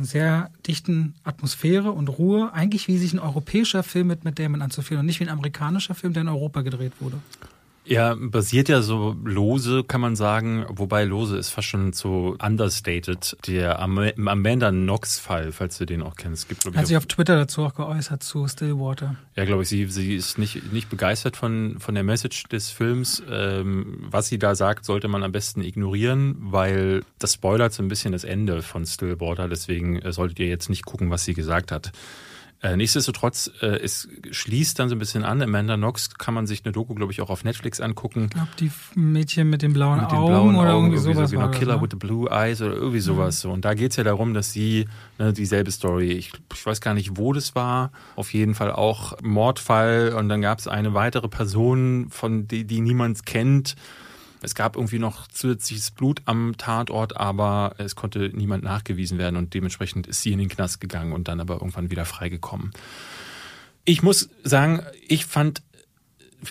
sehr dichten Atmosphäre und Ruhe, eigentlich wie sich ein europäischer Film mit, mit Damon anzufühlen und nicht wie ein amerikanischer Film, der in Europa gedreht wurde. Ja, basiert ja so lose, kann man sagen, wobei lose ist fast schon so understated. Der Amanda Knox-Fall, falls du den auch kennst. Gibt, Hat sich auf Twitter dazu auch geäußert zu Stillwater. Ja, glaube ich, sie, sie ist nicht, nicht begeistert von, von der Message des Films. Ähm, was sie da sagt, sollte man am besten ignorieren, weil das spoilert so ein bisschen das Ende von Stillwater. Deswegen äh, solltet ihr jetzt nicht gucken, was sie gesagt hat. Äh, nichtsdestotrotz, äh, es schließt dann so ein bisschen an. Amanda Knox kann man sich eine Doku, glaube ich, auch auf Netflix angucken. Ich glaube, die Mädchen mit den blauen mit den Augen blauen oder Augen, irgendwie sowas. So, genau, Killer das, ne? with the Blue Eyes oder irgendwie sowas. Mhm. Und da geht es ja darum, dass sie ne, dieselbe Story, ich, ich, weiß gar nicht, wo das war, auf jeden Fall auch Mordfall und dann gab es eine weitere Person, von die, die niemand kennt es gab irgendwie noch zusätzliches Blut am Tatort, aber es konnte niemand nachgewiesen werden und dementsprechend ist sie in den Knast gegangen und dann aber irgendwann wieder freigekommen. Ich muss sagen, ich fand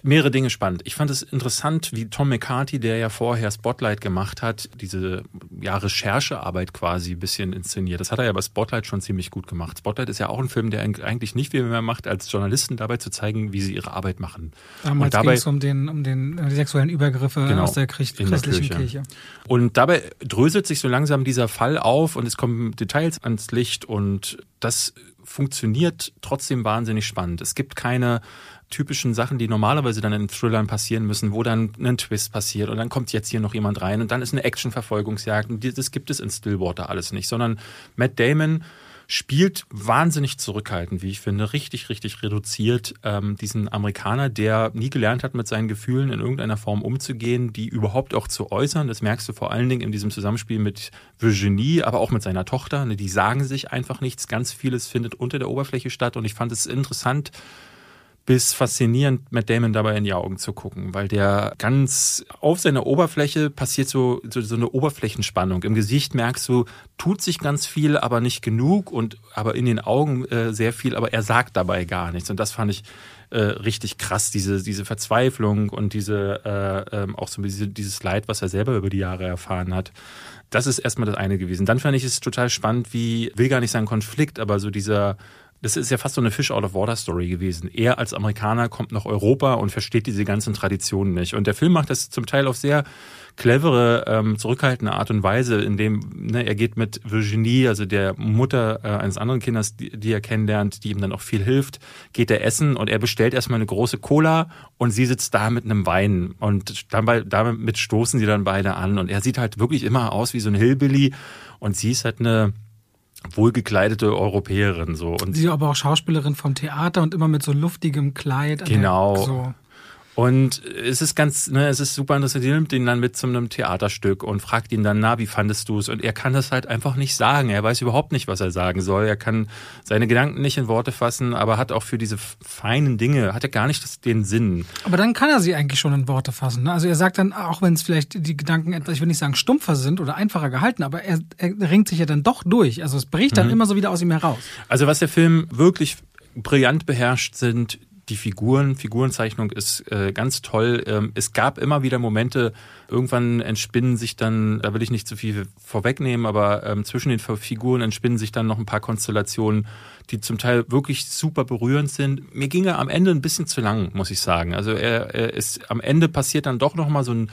mehrere Dinge spannend. Ich fand es interessant, wie Tom McCarthy, der ja vorher Spotlight gemacht hat, diese ja, Recherchearbeit quasi ein bisschen inszeniert. Das hat er ja bei Spotlight schon ziemlich gut gemacht. Spotlight ist ja auch ein Film, der eigentlich nicht viel mehr macht, als Journalisten dabei zu zeigen, wie sie ihre Arbeit machen. Damals ging es um den, um den die sexuellen Übergriffe genau, aus der christlichen Kirche. Kirche. Und dabei dröselt sich so langsam dieser Fall auf und es kommen Details ans Licht und das funktioniert trotzdem wahnsinnig spannend. Es gibt keine typischen Sachen, die normalerweise dann in Thrillern passieren müssen, wo dann ein Twist passiert und dann kommt jetzt hier noch jemand rein und dann ist eine Action-Verfolgungsjagd und das gibt es in Stillwater alles nicht, sondern Matt Damon spielt wahnsinnig zurückhaltend, wie ich finde, richtig, richtig reduziert ähm, diesen Amerikaner, der nie gelernt hat, mit seinen Gefühlen in irgendeiner Form umzugehen, die überhaupt auch zu äußern. Das merkst du vor allen Dingen in diesem Zusammenspiel mit Virginie, aber auch mit seiner Tochter. Ne, die sagen sich einfach nichts. Ganz vieles findet unter der Oberfläche statt und ich fand es interessant, bis faszinierend, Matt Damon dabei in die Augen zu gucken, weil der ganz auf seiner Oberfläche passiert so, so, so eine Oberflächenspannung. Im Gesicht merkst du, tut sich ganz viel, aber nicht genug und aber in den Augen äh, sehr viel, aber er sagt dabei gar nichts. Und das fand ich äh, richtig krass, diese, diese Verzweiflung und diese äh, ähm, auch so diese, dieses Leid, was er selber über die Jahre erfahren hat. Das ist erstmal das eine gewesen. Dann fand ich es total spannend, wie, will gar nicht sagen Konflikt, aber so dieser das ist ja fast so eine Fish out of water Story gewesen. Er als Amerikaner kommt nach Europa und versteht diese ganzen Traditionen nicht. Und der Film macht das zum Teil auf sehr clevere, ähm, zurückhaltende Art und Weise, indem ne, er geht mit Virginie, also der Mutter äh, eines anderen Kindes, die, die er kennenlernt, die ihm dann auch viel hilft, geht er essen und er bestellt erstmal eine große Cola und sie sitzt da mit einem Wein und dabei, damit stoßen sie dann beide an und er sieht halt wirklich immer aus wie so ein Hillbilly und sie ist halt eine wohlgekleidete Europäerin so und sie aber auch Schauspielerin vom Theater und immer mit so luftigem Kleid genau so. Und es ist ganz, ne, es ist super interessant. Die nimmt ihn dann mit zu einem Theaterstück und fragt ihn dann, na, wie fandest du es? Und er kann das halt einfach nicht sagen. Er weiß überhaupt nicht, was er sagen soll. Er kann seine Gedanken nicht in Worte fassen, aber hat auch für diese feinen Dinge, hat er gar nicht den Sinn. Aber dann kann er sie eigentlich schon in Worte fassen. Ne? Also er sagt dann, auch wenn es vielleicht die Gedanken etwas, ich will nicht sagen stumpfer sind oder einfacher gehalten, aber er, er ringt sich ja dann doch durch. Also es bricht dann mhm. immer so wieder aus ihm heraus. Also was der Film wirklich brillant beherrscht, sind die Figuren, Figurenzeichnung ist äh, ganz toll. Ähm, es gab immer wieder Momente, irgendwann entspinnen sich dann, da will ich nicht zu viel vorwegnehmen, aber ähm, zwischen den Figuren entspinnen sich dann noch ein paar Konstellationen, die zum Teil wirklich super berührend sind. Mir ging er am Ende ein bisschen zu lang, muss ich sagen. Also er, er ist am Ende passiert dann doch noch mal so ein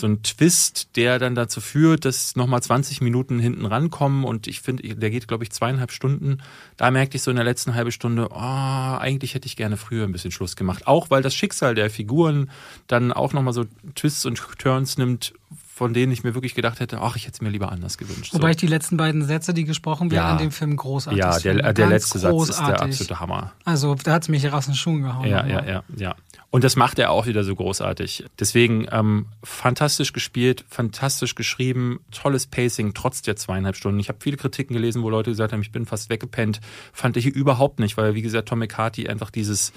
so ein Twist, der dann dazu führt, dass nochmal 20 Minuten hinten rankommen und ich finde, der geht, glaube ich, zweieinhalb Stunden. Da merkte ich so in der letzten halben Stunde, oh, eigentlich hätte ich gerne früher ein bisschen Schluss gemacht. Auch weil das Schicksal der Figuren dann auch nochmal so Twists und Turns nimmt, von denen ich mir wirklich gedacht hätte, ach, ich hätte es mir lieber anders gewünscht. Wobei so. ich die letzten beiden Sätze, die gesprochen werden, ja. in dem Film großartig Ja, der, der letzte großartig. Satz ist der absolute Hammer. Also da hat es mich raus in den Schuhen gehauen. Ja, ja, ja, ja. Und das macht er auch wieder so großartig. Deswegen ähm, fantastisch gespielt, fantastisch geschrieben, tolles Pacing, trotz der zweieinhalb Stunden. Ich habe viele Kritiken gelesen, wo Leute gesagt haben, ich bin fast weggepennt. Fand ich überhaupt nicht, weil, wie gesagt, Tom McCarthy einfach dieses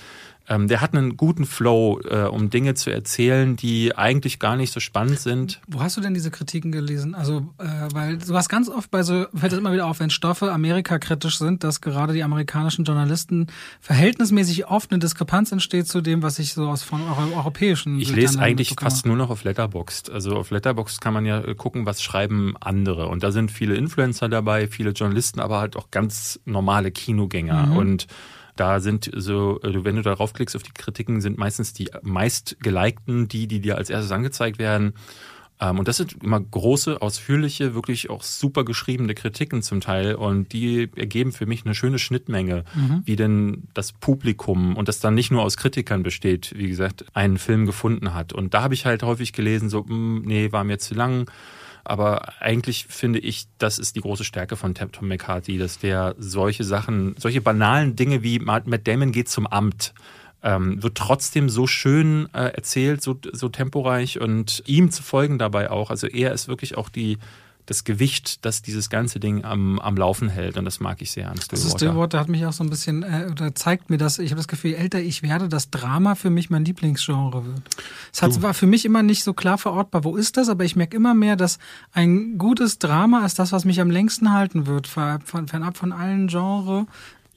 ähm, der hat einen guten Flow, äh, um Dinge zu erzählen, die eigentlich gar nicht so spannend sind. Wo hast du denn diese Kritiken gelesen? Also, äh, weil du hast ganz oft bei so, fällt es immer wieder auf, wenn Stoffe amerikakritisch sind, dass gerade die amerikanischen Journalisten verhältnismäßig oft eine Diskrepanz entsteht zu dem, was ich so aus von euro europäischen. Ich lese eigentlich fast nur noch auf Letterboxd. Also auf Letterboxd kann man ja äh, gucken, was schreiben andere. Und da sind viele Influencer dabei, viele Journalisten, aber halt auch ganz normale Kinogänger. Mhm. Und da sind so, äh, wenn du darauf klickst auf die Kritiken, sind meistens die meist gelikten, die, die dir als erstes angezeigt werden. Ähm, und das sind immer große, ausführliche, wirklich auch super geschriebene Kritiken zum Teil. Und die ergeben für mich eine schöne Schnittmenge, mhm. wie denn das Publikum und das dann nicht nur aus Kritikern besteht, wie gesagt, einen Film gefunden hat. Und da habe ich halt häufig gelesen, so, mh, hm, nee, war mir zu lang aber eigentlich finde ich, das ist die große Stärke von Tom McCarthy, dass der solche Sachen, solche banalen Dinge wie Matt Damon geht zum Amt, ähm, wird trotzdem so schön äh, erzählt, so, so temporeich und ihm zu folgen dabei auch. Also er ist wirklich auch die das Gewicht, das dieses ganze Ding am, am Laufen hält. Und das mag ich sehr an Stillwater. Also Stillwater hat mich auch so ein bisschen, äh, oder zeigt mir das, ich habe das Gefühl, je älter ich werde, dass Drama für mich mein Lieblingsgenre wird. Es hat, war für mich immer nicht so klar verortbar, wo ist das, aber ich merke immer mehr, dass ein gutes Drama ist das, was mich am längsten halten wird, fernab von allen Genres.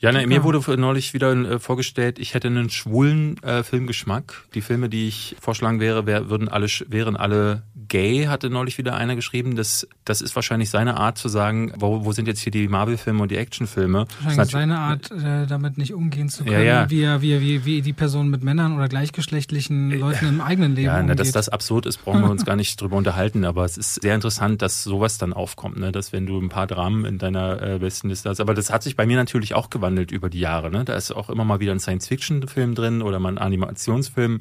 Ja, ne, mir wurde neulich wieder äh, vorgestellt, ich hätte einen schwulen äh, Filmgeschmack. Die Filme, die ich vorschlagen wäre, wär, würden alle, wären alle gay, hatte neulich wieder einer geschrieben. Das, das ist wahrscheinlich seine Art zu sagen, wo, wo sind jetzt hier die Marvel-Filme und die Actionfilme? Wahrscheinlich seine Art, äh, damit nicht umgehen zu können, ja, ja. Wie, er, wie, wie, wie die Person mit Männern oder gleichgeschlechtlichen äh, Leuten im eigenen Leben Ja, ne, dass das absurd ist, brauchen wir uns gar nicht drüber unterhalten. Aber es ist sehr interessant, dass sowas dann aufkommt, ne? dass wenn du ein paar Dramen in deiner äh, besten Liste hast. Aber das hat sich bei mir natürlich auch gewandelt über die Jahre. Ne? Da ist auch immer mal wieder ein Science-Fiction-Film drin oder mal ein Animationsfilm.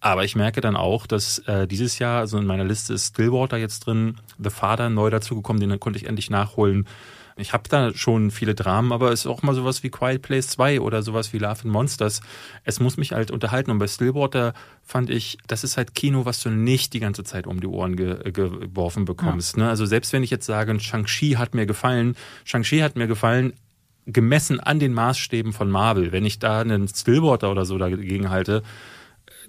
Aber ich merke dann auch, dass äh, dieses Jahr, also in meiner Liste ist Stillwater jetzt drin, The Father neu dazugekommen, den konnte ich endlich nachholen. Ich habe da schon viele Dramen, aber es ist auch mal sowas wie Quiet Place 2 oder sowas wie Love and Monsters. Es muss mich halt unterhalten. Und bei Stillwater fand ich, das ist halt Kino, was du nicht die ganze Zeit um die Ohren ge geworfen bekommst. Ja. Ne? Also selbst wenn ich jetzt sage, Shang-Chi hat mir gefallen, Shang-Chi hat mir gefallen, gemessen an den Maßstäben von Marvel. Wenn ich da einen Stillwater oder so dagegen halte,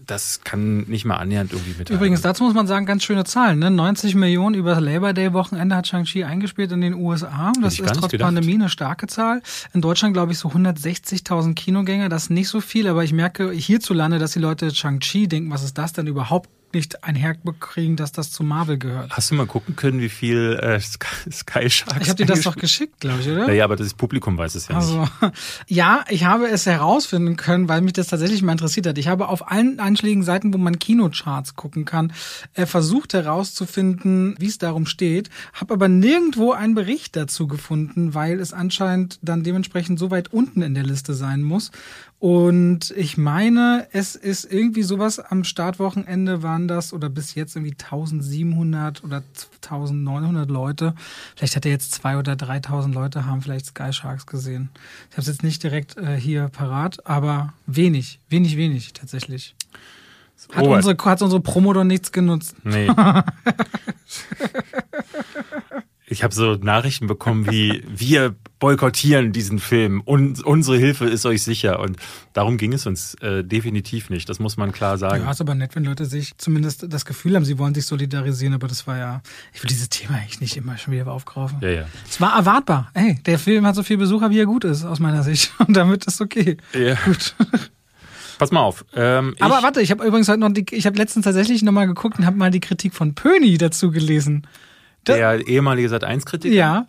das kann nicht mal annähernd irgendwie mithalten. Übrigens, dazu muss man sagen, ganz schöne Zahlen. Ne? 90 Millionen über Labor Day-Wochenende hat Shang-Chi eingespielt in den USA. Das ist trotz. Pandemie eine starke Zahl. In Deutschland, glaube ich, so 160.000 Kinogänger. Das ist nicht so viel, aber ich merke hierzulande, dass die Leute Shang-Chi denken, was ist das denn überhaupt? Nicht einherkriegen, dass das zu Marvel gehört. Hast du mal gucken können, wie viel äh, Sky Sharks? Ich habe dir das doch geschickt, glaube ich, oder? Naja, aber das Publikum weiß es ja also, nicht. Ja, ich habe es herausfinden können, weil mich das tatsächlich mal interessiert hat. Ich habe auf allen einschlägigen Seiten, wo man Kinocharts gucken kann, äh, versucht herauszufinden, wie es darum steht, habe aber nirgendwo einen Bericht dazu gefunden, weil es anscheinend dann dementsprechend so weit unten in der Liste sein muss. Und ich meine, es ist irgendwie sowas am Startwochenende waren das oder bis jetzt irgendwie 1700 oder 1900 Leute. Vielleicht hat er jetzt zwei oder 3000 Leute haben vielleicht Sky Sharks gesehen. Ich habe es jetzt nicht direkt äh, hier parat, aber wenig, wenig, wenig tatsächlich. Hat, unsere, hat unsere Promo doch nichts genutzt. Nee. ich habe so Nachrichten bekommen wie wir boykottieren diesen Film und unsere Hilfe ist euch sicher und darum ging es uns äh, definitiv nicht. Das muss man klar sagen. Ja, ist aber nett, wenn Leute sich zumindest das Gefühl haben, sie wollen sich solidarisieren, aber das war ja, ich will dieses Thema eigentlich nicht immer schon wieder aufgreifen. Ja, ja. Es war erwartbar. Ey, der Film hat so viel Besucher, wie er gut ist, aus meiner Sicht und damit ist okay. Ja. Gut. Pass mal auf. Ähm, Aber warte, ich habe übrigens heute noch, die, ich habe letztens tatsächlich nochmal geguckt und habe mal die Kritik von Pöni dazu gelesen. Der ehemalige Sat1-Kritiker. Ja.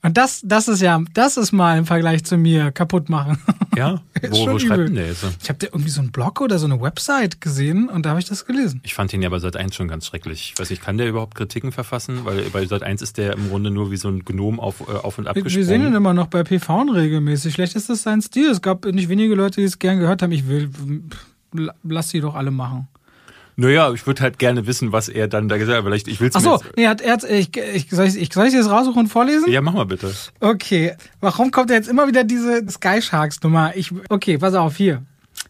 Und das, das ist ja, das ist mal im Vergleich zu mir kaputt machen. Ja? Wo, wo schreibt denn der jetzt? Ich habe da irgendwie so einen Blog oder so eine Website gesehen und da habe ich das gelesen. Ich fand ihn ja bei Sat1 schon ganz schrecklich. Ich weiß nicht, kann der überhaupt Kritiken verfassen? Weil bei Sat1 ist der im Grunde nur wie so ein Gnom auf, äh, auf und ab Wir, wir sehen ihn immer noch bei PV regelmäßig. Vielleicht ist das sein Stil. Es gab nicht wenige Leute, die es gern gehört haben. Ich will, lass sie doch alle machen. Naja, ich würde halt gerne wissen, was er dann da gesagt hat. Vielleicht, ich will's Ach so, jetzt, nee, er hat, er hat, ich, ich, soll ich, ich, soll ich das raussuchen und vorlesen? Ja, mach mal bitte. Okay, warum kommt jetzt immer wieder diese Sky Sharks Nummer? Ich, okay, pass auf, hier.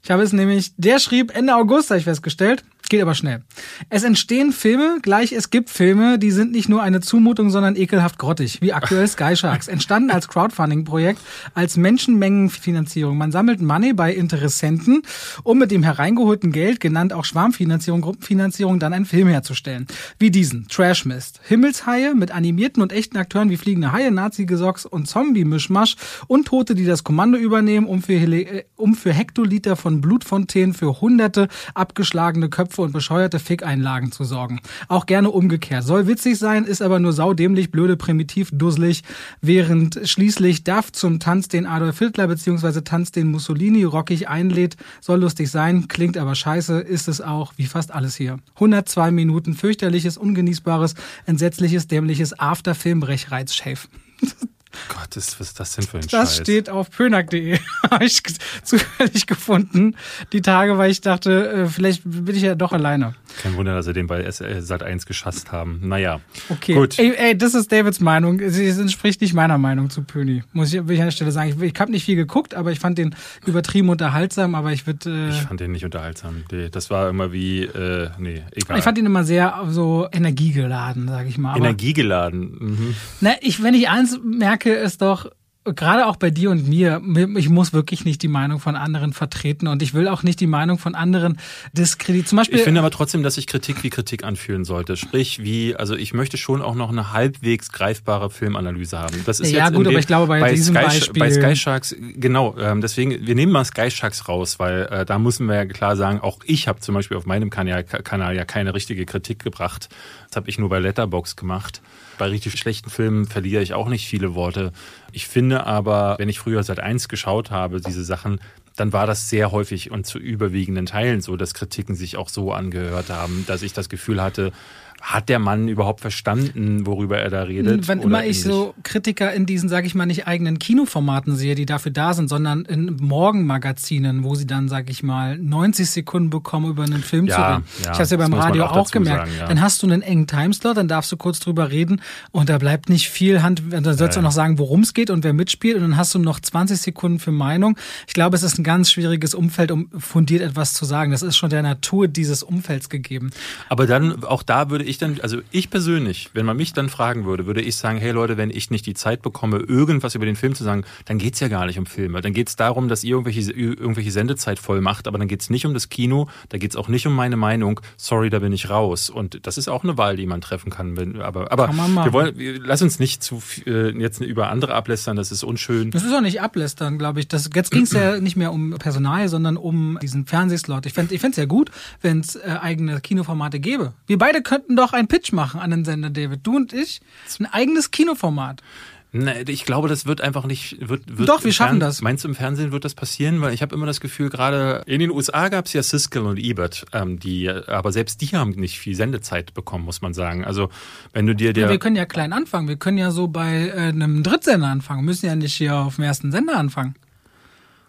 Ich habe es nämlich, der schrieb Ende August, habe ich festgestellt. Geht aber schnell. Es entstehen Filme, gleich es gibt Filme, die sind nicht nur eine Zumutung, sondern ekelhaft grottig, wie aktuell Sky Sharks. Entstanden als Crowdfunding-Projekt, als Menschenmengenfinanzierung. Man sammelt Money bei Interessenten, um mit dem hereingeholten Geld, genannt auch Schwarmfinanzierung, Gruppenfinanzierung, dann einen Film herzustellen. Wie diesen, Trash Mist. Himmelshaie mit animierten und echten Akteuren wie fliegende Haie, Nazi-Gesocks und Zombie-Mischmasch und Tote, die das Kommando übernehmen, um für, Heli äh, um für Hektoliter von Blutfontänen für hunderte abgeschlagene Köpfe und bescheuerte Fickeinlagen zu sorgen. Auch gerne umgekehrt. Soll witzig sein, ist aber nur saudämlich, blöde, primitiv, dusselig, während schließlich Duff zum Tanz den Adolf Hitler bzw. Tanz den Mussolini rockig einlädt. Soll lustig sein, klingt aber scheiße, ist es auch, wie fast alles hier. 102 Minuten fürchterliches, ungenießbares, entsetzliches, dämliches Afterfilm-Brechreiz-Schäf. Gott, ist, was ist das denn für ein Das Scheiß? steht auf pönack.de. Habe ich zufällig gefunden. Die Tage, weil ich dachte, äh, vielleicht bin ich ja doch alleine. Kein Wunder, dass sie den bei SL Sat1 geschasst haben. Naja. Okay. Gut. Ey, ey, das ist Davids Meinung. Sie es entspricht nicht meiner Meinung zu Pöni. Muss ich, will ich an der Stelle sagen. Ich, ich habe nicht viel geguckt, aber ich fand den übertrieben unterhaltsam, aber ich würde. Äh, Ich fand den nicht unterhaltsam. Das war immer wie, äh, nee, egal. ich fand ihn immer sehr so energiegeladen, sage ich mal. Aber, Energiegeladen. Mhm. Na, ich, wenn ich eins merke, ist doch, gerade auch bei dir und mir, ich muss wirklich nicht die Meinung von anderen vertreten und ich will auch nicht die Meinung von anderen diskreditieren. Zum Beispiel. Ich finde aber trotzdem, dass sich Kritik wie Kritik anfühlen sollte. Sprich, wie, also ich möchte schon auch noch eine halbwegs greifbare Filmanalyse haben. Das ist Ja, jetzt gut, aber ich glaube, bei diesem Sky, Beispiel- Bei Sky Sharks, genau, ähm, deswegen, wir nehmen mal Sky Sharks raus, weil äh, da müssen wir ja klar sagen, auch ich habe zum Beispiel auf meinem Kanal, Kanal ja keine richtige Kritik gebracht. Das habe ich nur bei Letterbox gemacht. Bei richtig schlechten Filmen verliere ich auch nicht viele Worte. Ich finde aber, wenn ich früher seit eins geschaut habe, diese Sachen, dann war das sehr häufig und zu überwiegenden Teilen so, dass Kritiken sich auch so angehört haben, dass ich das Gefühl hatte, hat der Mann überhaupt verstanden, worüber er da redet? Wenn immer ich so Kritiker in diesen, sage ich mal, nicht eigenen Kinoformaten sehe, die dafür da sind, sondern in Morgenmagazinen, wo sie dann, sage ich mal, 90 Sekunden bekommen, über einen Film Ja, zu reden. ja, ich habe ja das beim Radio auch auch, gemerkt. sagen, ja. Dann hast du einen engen Timeslot, dann darfst du kurz drüber reden und da bleibt nicht viel Hand. Dann sollst du Ja, auch noch sagen, worum es geht und wer mitspielt und dann hast du noch 20 Sekunden für Meinung. Ich glaube, es ist ein ganz schwieriges Umfeld, um fundiert etwas zu sagen. Das ist schon der Natur dieses Umfelds gegeben. Aber dann, auch da würde ich dann, also ich persönlich, wenn man mich dann fragen würde, würde ich sagen, hey Leute, wenn ich nicht die Zeit bekomme, irgendwas über den Film zu sagen, dann geht's ja gar nicht um Filme. Dann geht's darum, dass ihr irgendwelche, irgendwelche Sendezeit voll macht, aber dann geht's nicht um das Kino, da geht's auch nicht um meine Meinung. Sorry, da bin ich raus. Und das ist auch eine Wahl, die man treffen kann. Wenn, aber aber Kann wir wollen, wir, lass uns nicht zu äh, jetzt über andere ablästern, das ist unschön. Das ist auch nicht ablästern, glaube ich. Das, jetzt ging es ja nicht mehr um Personal, sondern um diesen Fernsehslot. Ich fände ich fänd's ja gut, wenn es äh, eigene Kinoformate gäbe. Wir beide könnten doch einen Pitch machen an den Sender, David. Du und ich. Ein eigenes Kinoformat. Nee, ich glaube, das wird einfach nicht. Wird, wird Doch, wir schaffen das. Meinst du, im Fernsehen wird das passieren? Weil ich habe immer das Gefühl, gerade in den USA gab es ja Siskel und Ebert, ähm, die, aber selbst die haben nicht viel Sendezeit bekommen, muss man sagen. Also wenn du dir Ja. der wir können ja klein anfangen. Wir können ja so bei äh, einem Drittsender anfangen. Wir müssen ja nicht hier auf dem ersten Sender anfangen.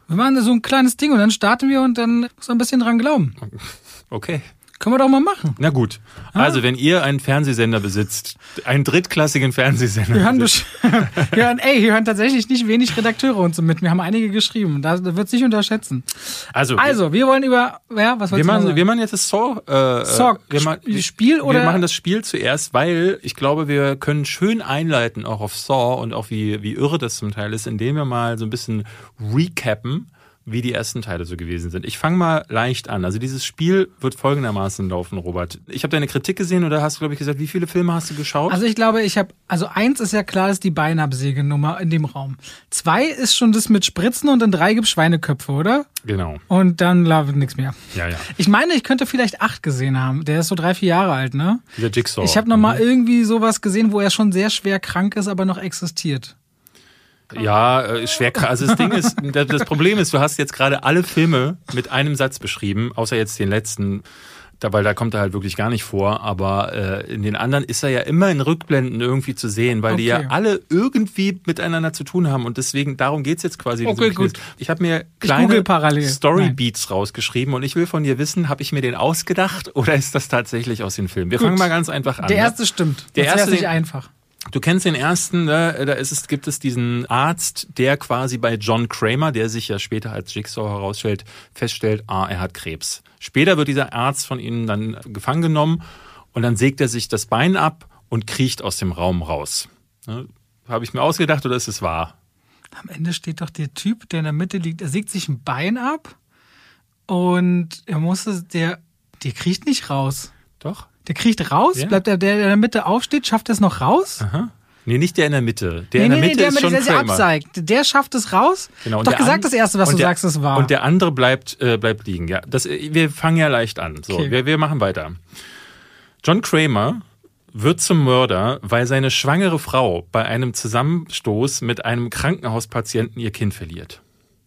Wir machen so ein kleines Ding und dann starten wir und dann muss man ein bisschen dran glauben. okay. Können wir doch mal machen. Na gut. Ah. Also, wenn ihr einen Fernsehsender besitzt, einen drittklassigen Fernsehsender. Wir hören, wir hören, ey, hier hören tatsächlich nicht wenig Redakteure und so mit. Wir haben einige geschrieben. Da wird sich unterschätzen. also, Also, wir wollen über, ja, was wir machen, wir machen jetzt das Saw. Äh, Saw, wir machen, Sp- Spiel oder- Wir machen das Spiel zuerst, weil ich glaube, wir können schön einleiten auch auf Saw und auch wie, wie irre das zum Teil ist, indem wir mal so ein bisschen recappen, wie die ersten Teile so gewesen sind. Ich fange mal leicht an. Also dieses Spiel wird folgendermaßen laufen, Robert. Ich habe deine Kritik gesehen oder hast du, glaube ich, gesagt, wie viele Filme hast du geschaut? Also ich glaube, ich habe, also eins ist ja klar, ist die Beinabsägenummer in dem Raum. Zwei ist schon das mit Spritzen und in drei gibt Schweineköpfe, oder? genau. Und dann lautet nichts mehr. Ja, ja. Ich meine, ich könnte vielleicht acht gesehen haben. Der ist so drei, vier Jahre alt, ne? Dieser Jigsaw. Ich habe noch mal irgendwie sowas gesehen, wo er schon sehr schwer krank ist, aber noch existiert. Ja, äh, schwer. krank. Also das Ding ist, das das Problem ist, du hast jetzt gerade alle Filme mit einem Satz beschrieben, außer jetzt den letzten. Da, weil da kommt er halt wirklich gar nicht vor, aber äh, in den anderen ist er ja immer in Rückblenden irgendwie zu sehen, weil die ja Okay. alle irgendwie miteinander zu tun haben und deswegen, darum geht's jetzt quasi. Okay, gut. Ich habe mir kleine. Storybeats rausgeschrieben und ich will von dir wissen, habe ich mir den ausgedacht oder ist das tatsächlich aus den Filmen? Wir Gut. fangen mal ganz einfach an. Der ne? erste stimmt. Der wär's erste, nicht den- einfach. Du kennst den ersten, ne? da ist es, gibt es diesen Arzt, der quasi bei John Kramer, der sich ja später als Jigsaw herausstellt, feststellt, ah, er hat Krebs. Später wird dieser Arzt von ihnen dann gefangen genommen und dann sägt er sich das Bein ab und kriecht aus dem Raum raus. Ne? Habe ich mir ausgedacht oder ist es wahr? Am Ende steht doch der Typ, der in der Mitte liegt, er sägt sich ein Bein ab und er musste, der, der kriecht nicht raus. Doch? Der kriecht raus, Ja. bleibt der, der in der Mitte aufsteht, schafft er es noch raus? Aha. Nee, nicht der in der Mitte. Der in der Mitte ist mit schon der Kramer. abseigt. Der schafft es raus. Genau, und Doch der gesagt, das Erste, was du der, sagst, ist wahr. Und der andere bleibt, äh, bleibt liegen. Ja, das, äh, wir fangen ja leicht an. So, Okay. wir, wir machen weiter. John Kramer wird zum Mörder, weil seine schwangere Frau bei einem Zusammenstoß mit einem Krankenhauspatienten ihr Kind verliert.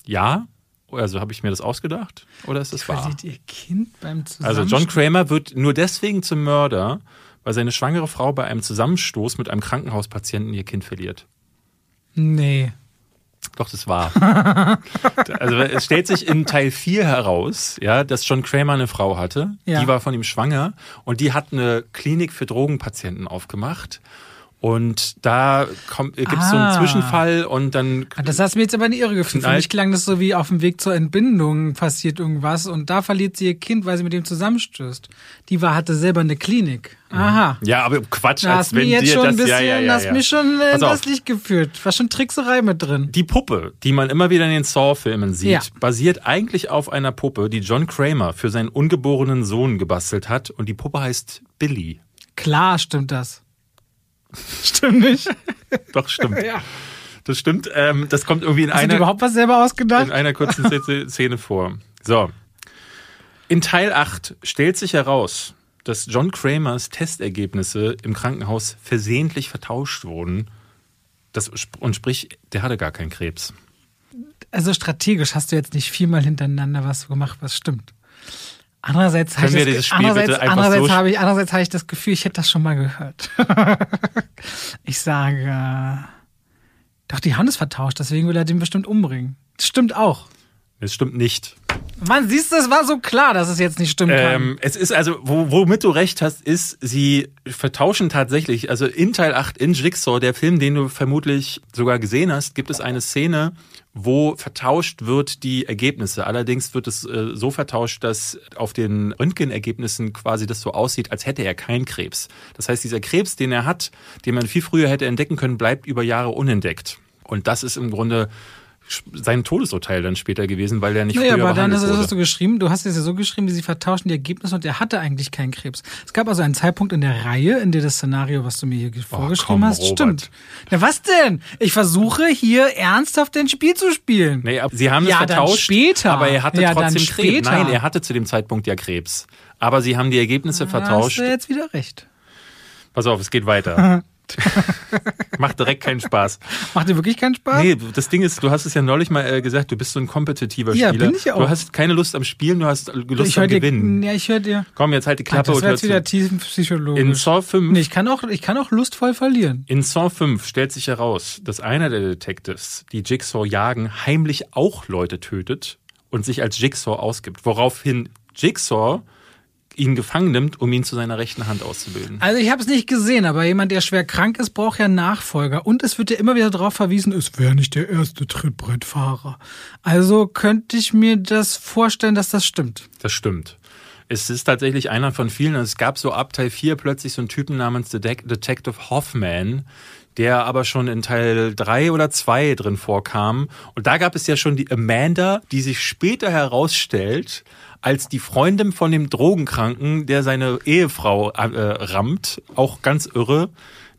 Ja? Also habe ich mir das ausgedacht? Oder ist das wahr? Ihr Kind beim Also Zusammenstoß? John Kramer wird nur deswegen zum Mörder, weil seine schwangere Frau bei einem Zusammenstoß mit einem Krankenhauspatienten ihr Kind verliert. Nee. Doch, das war. also es stellt sich in Teil 4 heraus, ja, dass John Kramer eine Frau hatte. Ja. Die war von ihm schwanger und die hat eine Klinik für Drogenpatienten aufgemacht. Und da kommt, gibt es so einen Ah. Zwischenfall und dann Ah, Das hast du mir jetzt aber in die Irre geführt. Für mich klang das so wie auf dem Weg zur Entbindung passiert irgendwas und da verliert sie ihr Kind, weil sie mit dem zusammenstößt. Die war, hatte selber eine Klinik. Aha. ja, aber Quatsch, Da als hast mir wenn jetzt dir schon das ein bisschen, ja, ja, ja, hast ja. mir schon äh, das Licht geführt. War schon Trickserei mit drin. Die Puppe, die man immer wieder in den Saw-Filmen sieht, Ja. basiert eigentlich auf einer Puppe, die John Kramer für seinen ungeborenen Sohn gebastelt hat. Und die Puppe heißt Billy. Klar stimmt das. Stimmt nicht? Doch, stimmt. ja. Das stimmt. Ähm, das kommt irgendwie in Hast einer, überhaupt was selber ausgedacht? in einer kurzen Szene- Szene vor. So. In Teil 8 stellt sich heraus, dass John Kramers Testergebnisse im Krankenhaus versehentlich vertauscht wurden. Das, und sprich, der hatte gar keinen Krebs. Also strategisch hast du jetzt nicht viermal hintereinander was gemacht, was stimmt. Andererseits, habe ich, das, andererseits, andererseits, so- habe ich, andererseits habe ich das Gefühl, ich hätte das schon mal gehört. ich sage, doch, die haben es vertauscht, deswegen will er den bestimmt umbringen. Das stimmt auch. Das stimmt nicht. Mann, siehst du, es war so klar, dass es jetzt nicht stimmen kann. Ähm, es ist also, wo, womit du recht hast, ist, sie vertauschen tatsächlich, also in Teil 8 in Jigsaw, der Film, den du vermutlich sogar gesehen hast, gibt es eine Szene, wo vertauscht wird die Ergebnisse. Allerdings wird es äh, so vertauscht, dass auf den Röntgenergebnissen quasi das so aussieht, als hätte er keinen Krebs. Das heißt, dieser Krebs, den er hat, den man viel früher hätte entdecken können, bleibt über Jahre unentdeckt. Und das ist im Grunde sein Todesurteil dann später gewesen, weil er nicht Naja, früher aber dann ist hast du geschrieben, du hast es ja so geschrieben, wie sie vertauschen die Ergebnisse und er hatte eigentlich keinen Krebs. Es gab also einen Zeitpunkt in der Reihe, in der das Szenario, was du mir hier vorgeschrieben komm, hast, Robert. stimmt. Na was denn? Ich versuche hier ernsthaft ein Spiel zu spielen. Nee, aber sie haben Ja, es dann vertauscht, später. aber er hatte Ja, dann trotzdem Krebs. Nein, er hatte zu dem Zeitpunkt ja Krebs. Aber sie haben die Ergebnisse Da hast vertauscht. du jetzt wieder recht. Pass auf, es geht weiter. Macht direkt keinen Spaß. Macht dir wirklich keinen Spaß? Nee, das Ding ist, du hast es ja neulich mal äh, gesagt, du bist so ein kompetitiver Ja, Spieler. bin ich auch. Du hast keine Lust am Spielen, du hast Lust ich am dir, Gewinnen. ja, ich höre dir. Komm, jetzt halt die Klappe das und wäre hör jetzt wieder tiefenpsychologisch. In Saw 5 nee, ich kann auch, ich kann auch lustvoll verlieren. In Saw 5 stellt sich heraus, dass einer der Detectives, die Jigsaw jagen, heimlich auch Leute tötet und sich als Jigsaw ausgibt, woraufhin Jigsaw ihn gefangen nimmt, um ihn zu seiner rechten Hand auszubilden. Also ich habe es nicht gesehen, aber jemand, der schwer krank ist, braucht ja Nachfolger. Und es wird ja immer wieder darauf verwiesen, es wäre nicht der erste Trittbrettfahrer. Also könnte ich mir das vorstellen, dass das stimmt. Das stimmt. Es ist tatsächlich einer von vielen. Es gab so ab Teil 4 plötzlich so einen Typen namens Detective Hoffman, der aber schon in Teil 3 oder 2 drin vorkam. Und da gab es ja schon die Amanda, die sich später herausstellt als die Freundin von dem Drogenkranken, der seine Ehefrau äh, rammt. Auch ganz irre.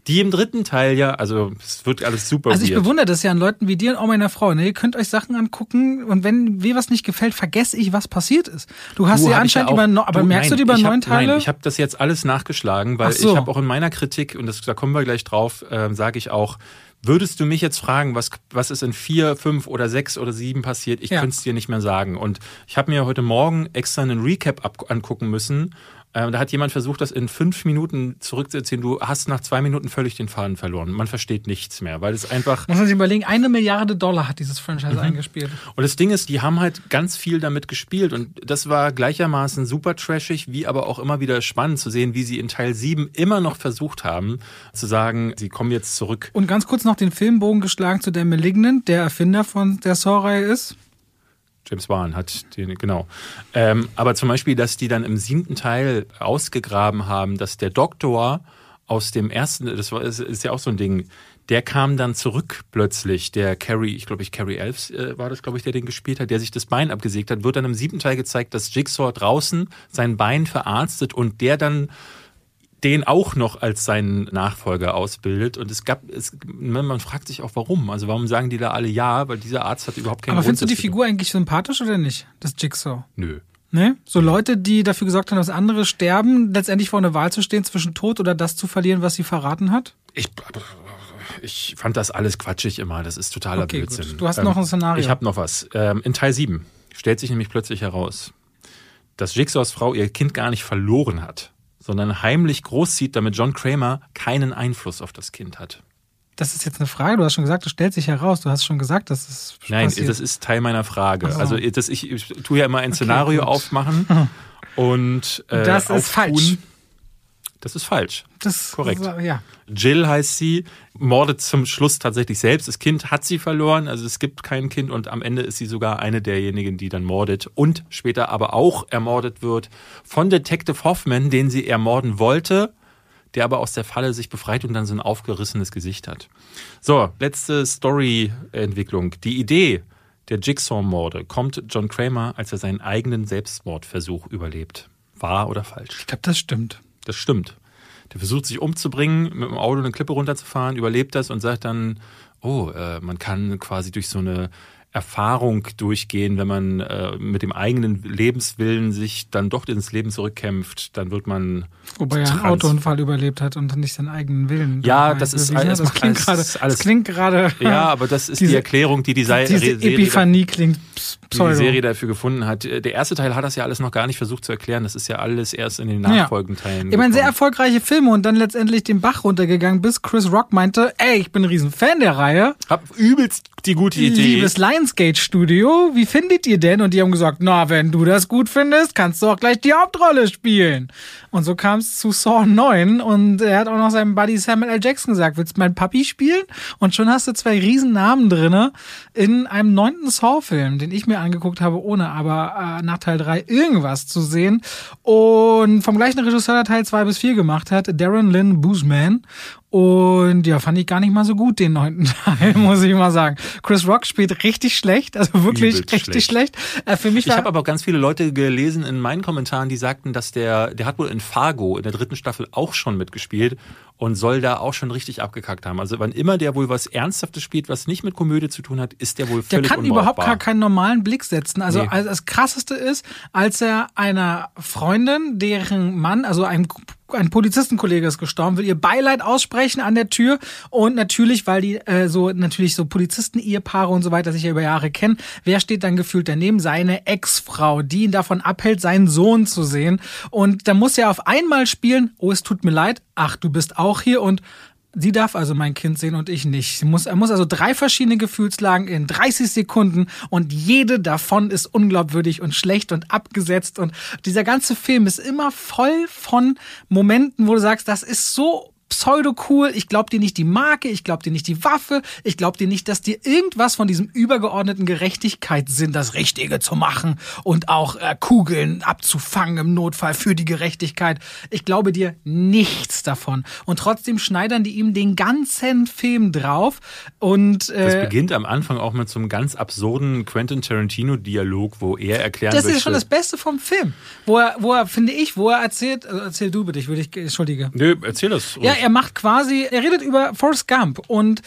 Die im dritten Teil ja, also es wird alles super. Also ich weird. bewundere das ja an Leuten wie dir und auch meiner Frau. Ne? Ihr könnt euch Sachen angucken und wenn mir was nicht gefällt, vergesse ich, was passiert ist. Du hast Du, ja anscheinend ja auch- über, no aber du, merkst nein, du die über neun Teile? Nein, ich habe das jetzt alles nachgeschlagen, weil so. ich habe auch in meiner Kritik, und das, da kommen wir gleich drauf, ähm, sage ich auch, würdest du mich jetzt fragen, was, was ist in vier, fünf oder sechs oder sieben passiert, ich Ja. könnte es dir nicht mehr sagen. Und ich habe mir heute Morgen extra einen Recap ab, angucken müssen. Ähm, da hat jemand versucht, das in fünf Minuten zurückzuerzählen. Du hast nach zwei Minuten völlig den Faden verloren. Man versteht nichts mehr, weil es einfach Muss man sich überlegen, eine Milliarde Dollar hat dieses Franchise eingespielt. und das Ding ist, die haben halt ganz viel damit gespielt und das war gleichermaßen super trashig, wie aber auch immer wieder spannend zu sehen, wie sie in Teil 7 immer noch versucht haben, zu sagen, sie kommen jetzt zurück. Und ganz kurz noch den Filmbogen geschlagen zu der Malignant, der Erfinder von der Saw-Reihe ist. James Wan hat den, genau. Ähm, aber zum Beispiel, dass die dann im siebten Teil ausgegraben haben, dass der Doktor aus dem ersten, das war, ist, ist ja auch so ein Ding, der kam dann zurück plötzlich, der Carrie, ich glaube ich, Carrie Elves äh, war das, glaube ich, der den gespielt hat, der sich das Bein abgesägt hat, wird dann im siebten Teil gezeigt, dass Jigsaw draußen sein Bein verarztet und der dann den auch noch als seinen Nachfolger ausbildet. Und es gab, es, man fragt sich auch warum. Also warum sagen die da alle ja? Weil dieser Arzt hat überhaupt keinen Aber Grund. findest du die. Figur eigentlich sympathisch oder nicht? Das Jigsaw. Nö. Ne? So Leute, die dafür gesorgt haben, dass andere sterben, letztendlich vor einer Wahl zu stehen zwischen Tod oder das zu verlieren, was sie verraten hat? Ich, ich fand das alles quatschig immer. Das ist totaler Okay, Blödsinn. gut. Du hast noch ein Szenario. Ich habe noch was. Ähm, in Teil 7 stellt sich nämlich plötzlich heraus, dass Jigsaws Frau ihr Kind gar nicht verloren hat, sondern heimlich großzieht, damit John Kramer keinen Einfluss auf das Kind hat. Das ist jetzt eine Frage. Du hast schon gesagt, das stellt sich heraus. Du hast schon gesagt, dass es Nein, passiert. das ist Teil meiner Frage. So. Also das, ich, ich tue ja immer ein Szenario gut. aufmachen und äh, Das ist auftun. falsch. Das ist falsch. das, korrekt. Ja. Jill heißt sie, mordet zum Schluss tatsächlich selbst. Das Kind hat sie verloren, also es gibt kein Kind und am Ende ist sie sogar eine derjenigen, die dann mordet und später aber auch ermordet wird von Detective Hoffman, den sie ermorden wollte, der aber aus der Falle sich befreit und dann so ein aufgerissenes Gesicht hat. So, letzte Story-Entwicklung. Die Idee der Jigsaw-Morde kommt John Kramer, als er seinen eigenen Selbstmordversuch überlebt. Wahr oder falsch? Ich glaube, das stimmt. Das stimmt. Der versucht sich umzubringen, mit dem Auto eine Klippe runterzufahren, überlebt das und sagt dann, oh, äh, man kann quasi durch so eine Erfahrung durchgehen, wenn man äh, mit dem eigenen Lebenswillen sich dann doch ins Leben zurückkämpft, dann wird man Wobei er einen Autounfall überlebt hat und nicht seinen eigenen Willen. Ja, das ist bewiesen alles- hat. Das klingt gerade. ist alles- Das klingt gerade. Ja, aber das ist die Diese- Erklärung, die die, Sei Diese Serie Epiphanie klingt die pseudo. die Serie dafür gefunden hat. Der erste Teil hat das ja alles noch gar nicht versucht zu erklären. Das ist ja alles erst in den Ja. nachfolgenden Teilen. Ich meine, sehr erfolgreiche Filme und dann letztendlich den Bach runtergegangen, bis Chris Rock meinte, ey, ich bin ein riesen Fan der Reihe. Hab übelst die gute Idee. Liebes Lionsgate Studio, wie findet ihr denn? Und die haben gesagt, na, wenn du das gut findest, kannst du auch gleich die Hauptrolle spielen. Und so kam es zu Saw 9 und er hat auch noch seinem Buddy Samuel L. Jackson gesagt, willst du mein Papi spielen? Und schon hast du zwei riesen Namen drinne in einem neunten Saw-Film, den ich mir angeguckt habe, ohne aber äh, nach Teil 3 irgendwas zu sehen. Und vom gleichen Regisseur, der Teil 2 bis 4 gemacht hat, Darren Lynn Boozman. Und ja, fand ich gar nicht mal so gut, den neunten Teil, muss ich mal sagen. Chris Rock spielt richtig schlecht, also wirklich Übelst richtig schlecht. Äh, für mich Ich habe aber auch ganz viele Leute gelesen in meinen Kommentaren, die sagten, dass der, der hat wohl in Fargo in der dritten Staffel auch schon mitgespielt und soll da auch schon richtig abgekackt haben. Also wann immer der wohl was Ernsthaftes spielt, was nicht mit Komödie zu tun hat, ist der wohl der völlig kann überhaupt unbrauchbar. gar keinen normalen Blick setzen. Also Nee. als das krasseste ist, als er einer Freundin, deren Mann, also ein ein Polizistenkollege ist gestorben, will ihr Beileid aussprechen an der Tür. Und natürlich, weil die äh, so natürlich so Polizisten-Ehepaare und so weiter sich ja über Jahre kennen, wer steht dann gefühlt daneben? Seine Ex-Frau, die ihn davon abhält, seinen Sohn zu sehen. Und da muss er auf einmal spielen, oh, es tut mir leid, ach, du bist auch hier. Und Sie darf also mein Kind sehen und ich nicht. Sie muss, er muss also drei verschiedene Gefühlslagen in 30 Sekunden und jede davon ist unglaubwürdig und schlecht und abgesetzt. Und dieser ganze Film ist immer voll von Momenten, wo du sagst, das ist so pseudo-cool, ich glaub dir nicht die Marke, ich glaub dir nicht die Waffe, ich glaub dir nicht, dass dir irgendwas von diesem übergeordneten Gerechtigkeitssinn, das Richtige zu machen und auch äh, Kugeln abzufangen im Notfall für die Gerechtigkeit. Ich glaube dir nichts davon. Und trotzdem schneidern die ihm den ganzen Film drauf und äh, Das beginnt am Anfang auch mit so einem ganz absurden Quentin Tarantino-Dialog, wo er erklärt Das ist schon das Beste vom Film. Wo er, wo er, finde ich, wo er erzählt, also erzähl du bitte, ich würde dich, entschuldige. Nö, erzähl das. Ja, er macht quasi, er redet über Forrest Gump und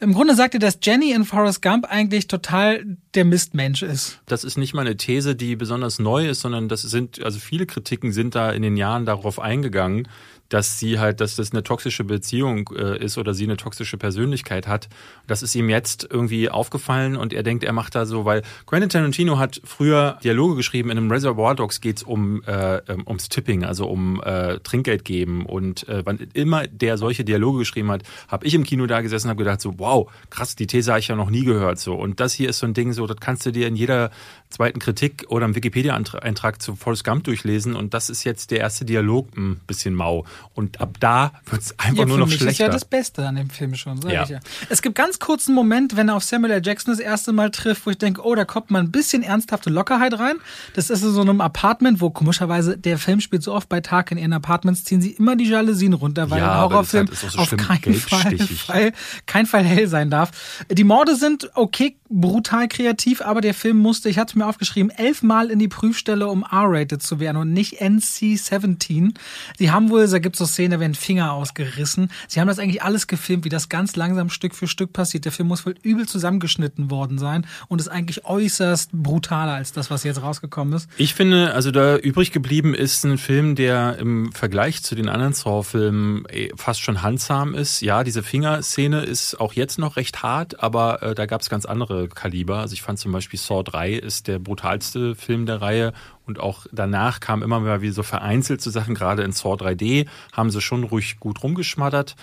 im Grunde sagt er, dass Jenny in Forrest Gump eigentlich total der Mistmensch ist. Das ist nicht mal eine These, die besonders neu ist, sondern das sind, also viele Kritiken sind da in den Jahren darauf eingegangen, dass sie halt, dass das eine toxische Beziehung äh, ist oder sie eine toxische Persönlichkeit hat. Das ist ihm jetzt irgendwie aufgefallen und er denkt, er macht da so, weil Quentin Tarantino hat früher Dialoge geschrieben. In einem Reservoir Dogs geht's um äh, ums Tipping, also um äh, Trinkgeld geben und äh, wann immer der solche Dialoge geschrieben hat, habe ich im Kino da gesessen und habe gedacht so, wow, krass, die These habe ich ja noch nie gehört so. Und das hier ist so ein Ding so, das kannst du dir in jeder zweiten Kritik oder im Wikipedia-Eintrag zu Forrest Gump durchlesen und das ist jetzt der erste Dialog ein bisschen mau. Und ab da wird es einfach ja, nur noch schlechter. Das ist ja das Beste an dem Film schon, sag ja. ich ja. Es gibt ganz kurzen Moment, wenn er auf Samuel L. Jackson das erste Mal trifft, wo ich denke, oh, da kommt mal ein bisschen ernsthafte Lockerheit rein. Das ist in so einem Apartment, wo komischerweise der Film spielt so oft bei Tag in ihren Apartments, ziehen sie immer die Jalousien runter, weil ja, ein Horrorfilm halt so auf keinen Fall, Fall, kein Fall hell sein darf. Die Morde sind okay, brutal kreativ, aber der Film musste, ich hatte mir aufgeschrieben, elfmal in die Prüfstelle, um R-rated zu werden und nicht NC-17. Sie haben wohl, da gibt es so Szenen, da werden Finger ausgerissen. Sie haben das eigentlich alles gefilmt, wie das ganz langsam Stück für Stück passiert. Der Film muss wohl übel zusammengeschnitten worden sein und ist eigentlich äußerst brutaler als das, was jetzt rausgekommen ist. Ich finde, also da übrig geblieben ist ein Film, der im Vergleich zu den anderen Saw-Filmen eh, fast schon handsam ist. Ja, diese Fingerszene ist auch jetzt noch recht hart, aber äh, da gab es ganz andere Kaliber. Also ich fand zum Beispiel Saw 3 ist der brutalste Film der Reihe und auch danach kam immer mal wieder so vereinzelt zu Sachen, gerade in Saw 3D haben sie schon ruhig gut rumgeschmattert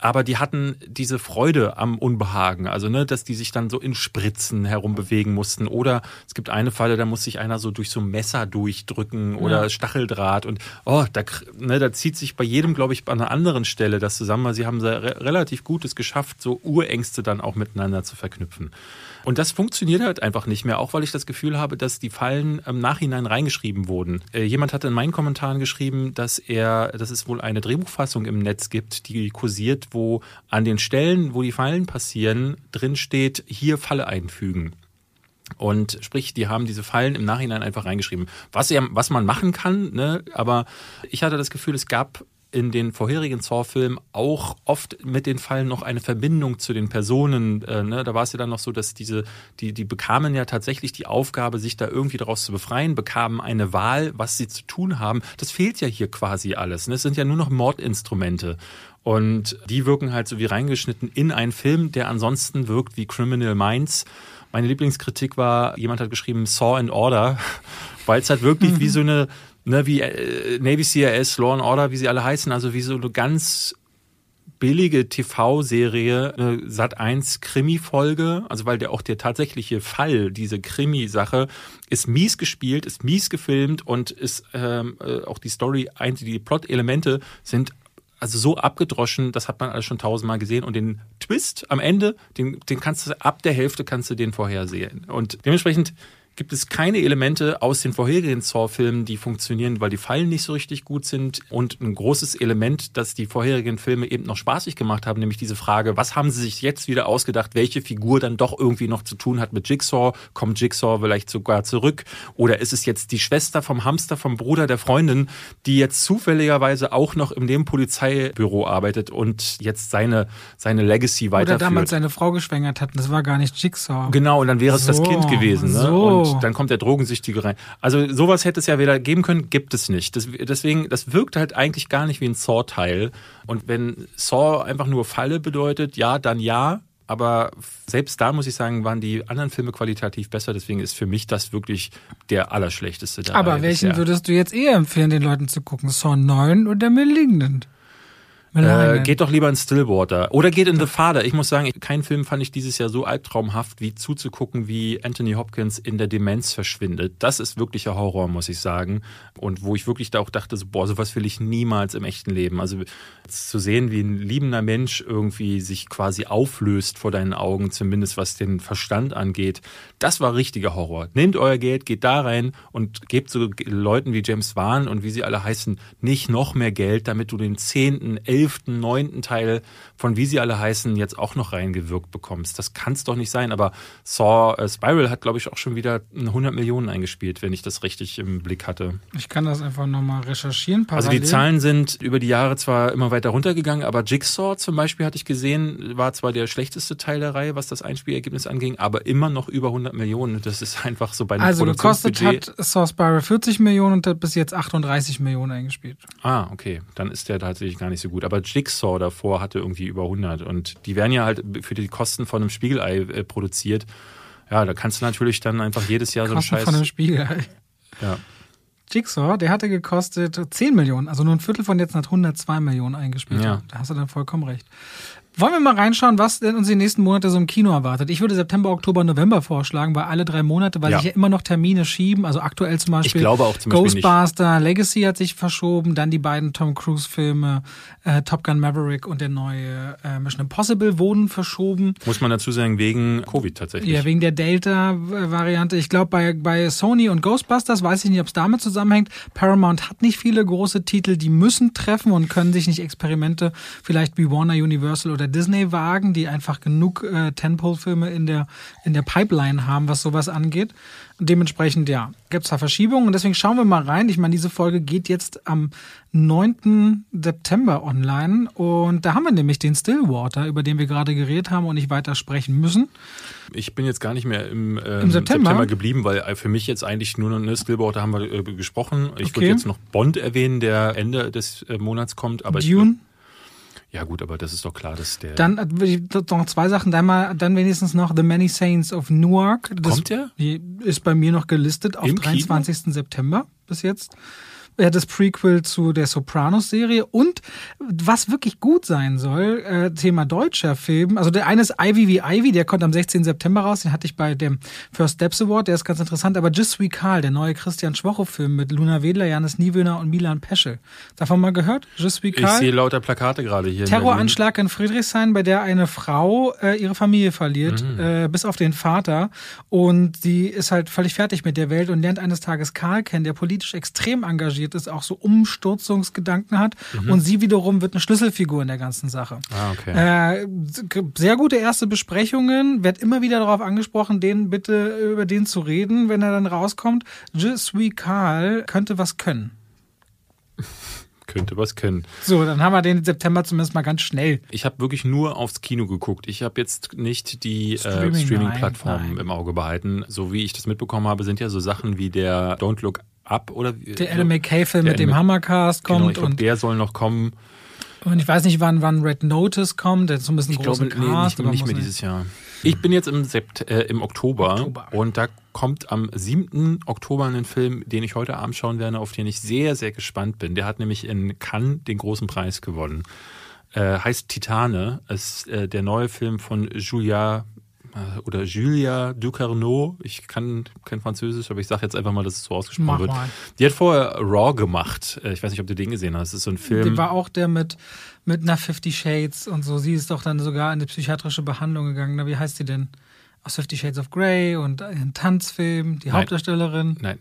aber die hatten diese Freude am Unbehagen, also ne, dass die sich dann so in Spritzen herumbewegen mussten. Oder es gibt eine Falle, da muss sich einer so durch so ein Messer durchdrücken oder ja. Stacheldraht und oh, da, ne, da zieht sich bei jedem, glaube ich, an einer anderen Stelle das zusammen, weil sie haben da re relativ Gutes geschafft, so Urängste dann auch miteinander zu verknüpfen. Und das funktioniert halt einfach nicht mehr, auch weil ich das Gefühl habe, dass die Fallen im Nachhinein reingeschrieben wurden. Äh, jemand hatte in meinen Kommentaren geschrieben, dass er, dass es wohl eine Drehbuchfassung im Netz gibt, die kursiert, wo an den Stellen, wo die Fallen passieren, drin steht, hier Falle einfügen. Und sprich, die haben diese Fallen im Nachhinein einfach reingeschrieben. Was, was man machen kann, ne? aber ich hatte das Gefühl, es gab in den vorherigen Saw-Filmen auch oft mit den Fallen noch eine Verbindung zu den Personen. Äh, ne? Da war es ja dann noch so, dass diese, die, die bekamen ja tatsächlich die Aufgabe, sich da irgendwie daraus zu befreien, bekamen eine Wahl, was sie zu tun haben. Das fehlt ja hier quasi alles. Ne? Es sind ja nur noch Mordinstrumente. Und die wirken halt so wie reingeschnitten in einen Film, der ansonsten wirkt wie Criminal Minds. Meine Lieblingskritik war, jemand hat geschrieben Saw and Order, weil es halt wirklich wie so eine ne, wie äh, Navy CRS, Law and Order, wie sie alle heißen, also wie so eine ganz billige TV-Serie, eine Sat 1 Krimi-Folge, also weil der auch der tatsächliche Fall, diese Krimi-Sache, ist mies gespielt, ist mies gefilmt und ist ähm, äh, auch die Story, die Plot-Elemente sind also so abgedroschen, das hat man alles schon tausendmal gesehen und den Twist am Ende, den, den kannst du ab der Hälfte kannst du den vorhersehen. Und dementsprechend gibt es keine Elemente aus den vorherigen Saw-Filmen, die funktionieren, weil die Fallen nicht so richtig gut sind. Und ein großes Element, das die vorherigen Filme eben noch spaßig gemacht haben, nämlich diese Frage, was haben sie sich jetzt wieder ausgedacht, welche Figur dann doch irgendwie noch zu tun hat mit Jigsaw? Kommt Jigsaw vielleicht sogar zurück? Oder ist es jetzt die Schwester vom Hamster, vom Bruder der Freundin, die jetzt zufälligerweise auch noch in dem Polizeibüro arbeitet und jetzt seine, seine Legacy weiterführt? Oder damals seine Frau geschwängert hat, das war gar nicht Jigsaw. Genau, und dann wäre es so, das Kind gewesen. Ne? So. Und dann kommt der Drogensüchtige rein. Also sowas hätte es ja wieder geben können, gibt es nicht. Das, deswegen, das wirkt halt eigentlich gar nicht wie ein Saw-Teil. Und wenn Saw einfach nur Falle bedeutet, ja, dann ja. Aber selbst da muss ich sagen, waren die anderen Filme qualitativ besser. Deswegen ist für mich das wirklich der allerschlechteste. Der Aber Reihe welchen bisher. würdest du jetzt eher empfehlen, den Leuten zu gucken? Saw 9 oder Malignant? Äh, geht doch lieber in Stillwater. Oder geht in The Father. Ich muss sagen, keinen Film fand ich dieses Jahr so albtraumhaft, wie zuzugucken, wie Anthony Hopkins in der Demenz verschwindet. Das ist wirklicher Horror, muss ich sagen. Und wo ich wirklich da auch dachte, so, boah, sowas will ich niemals im echten Leben. Also zu sehen, wie ein liebender Mensch irgendwie sich quasi auflöst vor deinen Augen, zumindest was den Verstand angeht, das war richtiger Horror. Nehmt euer Geld, geht da rein und gebt so Leuten wie James Wan und wie sie alle heißen, nicht noch mehr Geld, damit du den zehnten, elften, neunten Teil von wie sie alle heißen jetzt auch noch reingewirkt bekommst. Das kann es doch nicht sein. Aber Saw äh, Spiral hat, glaube ich, auch schon wieder 100 Millionen eingespielt, wenn ich das richtig im Blick hatte. Ich kann das einfach nochmal recherchieren. Parallel. Also die Zahlen sind über die Jahre zwar immer weiter runtergegangen, aber Jigsaw zum Beispiel hatte ich gesehen, war zwar der schlechteste Teil der Reihe, was das Einspielergebnis anging, aber immer noch über 100 Millionen. Das ist einfach so bei einem Also gekostet hat Saw Spiral 40 Millionen und hat bis jetzt 38 Millionen eingespielt. Ah, okay. Dann ist der tatsächlich gar nicht so gut. Aber Jigsaw davor hatte irgendwie über 100 und die werden ja halt für die Kosten von einem Spiegelei äh, produziert. Ja, da kannst du natürlich dann einfach jedes Jahr Kosten so einen Scheiß. von einem Spiegelei. Ja. Jigsaw, der hatte gekostet 10 Millionen, also nur ein Viertel von jetzt hat 102 Millionen eingespielt. Ja. Da hast du dann vollkommen recht. Wollen wir mal reinschauen, was denn uns die nächsten Monate so im Kino erwartet? Ich würde September, Oktober, November vorschlagen, weil alle drei Monate, weil Ja. sich ja immer noch Termine schieben. Also aktuell zum Beispiel Ich glaube auch zum Beispiel nicht. Ghostbuster Legacy hat sich verschoben, dann die beiden Tom Cruise-Filme äh, Top Gun Maverick und der neue äh, Mission Impossible wurden verschoben. Muss man dazu sagen, wegen Covid tatsächlich. Ja, wegen der Delta-Variante. Ich glaube, bei, bei Sony und Ghostbusters weiß ich nicht, ob es damit zusammenhängt. Paramount hat nicht viele große Titel, die müssen treffen und können sich nicht Experimente vielleicht wie Warner, Universal oder Disney wagen, die einfach genug äh, Tentpole-Filme in der, in der Pipeline haben, was sowas angeht. Und dementsprechend, ja, gibt es da Verschiebungen und deswegen schauen wir mal rein. Ich meine, diese Folge geht jetzt am 9. September online und da haben wir nämlich den Stillwater, über den wir gerade geredet haben und nicht weiter sprechen müssen. Ich bin jetzt gar nicht mehr im, ähm, Im September? geblieben, weil äh, für mich jetzt eigentlich nur noch ne, Stillwater haben wir äh, gesprochen. Ich Okay. würde jetzt noch Bond erwähnen, der Ende des äh, Monats kommt. Aber Dune. Ja gut, aber das ist doch klar, dass der Dann äh, noch zwei Sachen. Dann, mal, dann wenigstens noch The Many Saints of Newark. Das Kommt der? Ist bei mir noch gelistet auf Im Kino? 23. September bis jetzt. Ja, das Prequel zu der Sopranos-Serie. Und was wirklich gut sein soll, äh, Thema deutscher Film. Also der eine ist Ivy wie Ivy, der kommt am 16. September raus. Den hatte ich bei dem First Steps Award, der ist ganz interessant. Aber Just Sweet Karl, der neue Christian Schwocho-Film mit Luna Wedler, Janis Niewöhner und Milan Peschel. Davon mal gehört? Just Sweet ich Karl? sehe lauter Plakate gerade hier. in Terroranschlag in Friedrichshain, bei der eine Frau äh, ihre Familie verliert, Mhm. äh, bis auf den Vater. Und die ist halt völlig fertig mit der Welt und lernt eines Tages Karl kennen, der politisch extrem engagiert ist, auch so Umsturzungsgedanken hat. Und sie wiederum wird eine Schlüsselfigur in der ganzen Sache. Mhm. Ah, okay. Äh, sehr gute erste Besprechungen. Werd immer wieder darauf angesprochen, den bitte über den zu reden, wenn er dann rauskommt. Je suis Karl könnte was können. Könnte was können. So, dann haben wir den September zumindest mal ganz schnell. Ich habe wirklich nur aufs Kino geguckt. Ich habe jetzt nicht die Streaming, äh, Streaming-Plattformen nein. im Auge behalten. So wie ich das mitbekommen habe, sind ja so Sachen wie der Don't Look Up oder Der Adam McKay-Film mit dem Hammercast Genau, kommt ich glaube, und, der soll noch kommen. und ich weiß nicht, wann, wann Red Notice kommt. Der so ein bisschen Ich glaube, großen nee, Cast. nicht, aber nicht muss mehr nicht- dieses Jahr. Ich bin jetzt im, Sept äh, im Oktober, Oktober. und da kommt am 7. Oktober ein Film, den ich heute Abend schauen werde, auf den ich sehr, sehr gespannt bin. Der hat nämlich in Cannes den großen Preis gewonnen. Äh, heißt Titane. Ist äh, der neue Film von Julia oder Julia Ducarneau. Ich kann kein Französisch, aber ich sage jetzt einfach mal, dass es so ausgesprochen Mach wird. mal. Die hat vorher Raw gemacht. Äh, Ich weiß nicht, ob du den gesehen hast. Das ist so ein Film. Der war auch der mit, mit einer Fifty Shades und so. Sie ist doch dann sogar in die psychiatrische Behandlung gegangen. Na, wie heißt die denn? Aus Fifty Shades of Grey und ein Tanzfilm, die Nein. Hauptdarstellerin. Nein.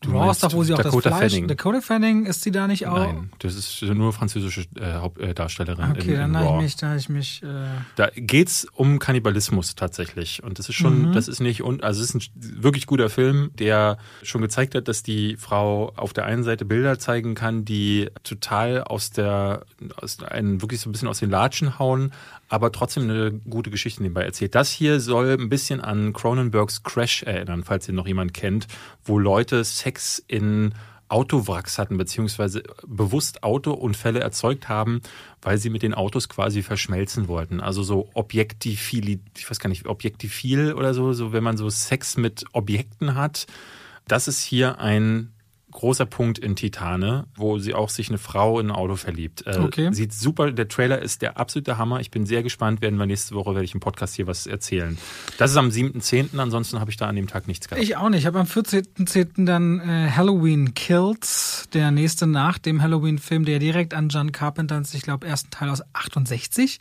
Du Raw doch, wo sie auch Dakota das Fleisch. Fanning. Dakota Fanning, ist sie da nicht auch? Nein, das ist nur französische äh, äh, Darstellerin Okay, in, in dann habe ich mich, da ich mich. Äh, Da geht's um Kannibalismus tatsächlich. Und das ist schon, Mhm. das ist nicht, also es ist ein wirklich guter Film, der schon gezeigt hat, dass die Frau auf der einen Seite Bilder zeigen kann, die total aus der, aus einen wirklich so ein bisschen aus den Latschen hauen, aber trotzdem eine gute Geschichte nebenbei erzählt. Das hier soll ein bisschen an Cronenbergs Crash erinnern, falls ihr noch jemand kennt, wo Leute Sex in Autowracks hatten, beziehungsweise bewusst Autounfälle erzeugt haben, weil sie mit den Autos quasi verschmelzen wollten. Also so Objektifil, ich weiß gar nicht, Objektifil oder so, so wenn man so Sex mit Objekten hat. Das ist hier ein großer Punkt in Titane, wo sie auch sich eine Frau in ein Auto verliebt. Äh, Okay. Sieht super, der Trailer ist der absolute Hammer. Ich bin sehr gespannt, werden wir nächste Woche, werde ich im Podcast hier was erzählen. Das ist am 7.10., ansonsten habe ich da an dem Tag nichts gehabt. Ich auch nicht. Ich habe am 14.10. dann äh, Halloween Kills, der nächste nach dem Halloween-Film, der direkt an John Carpenters, ich glaube, ersten Teil aus 68.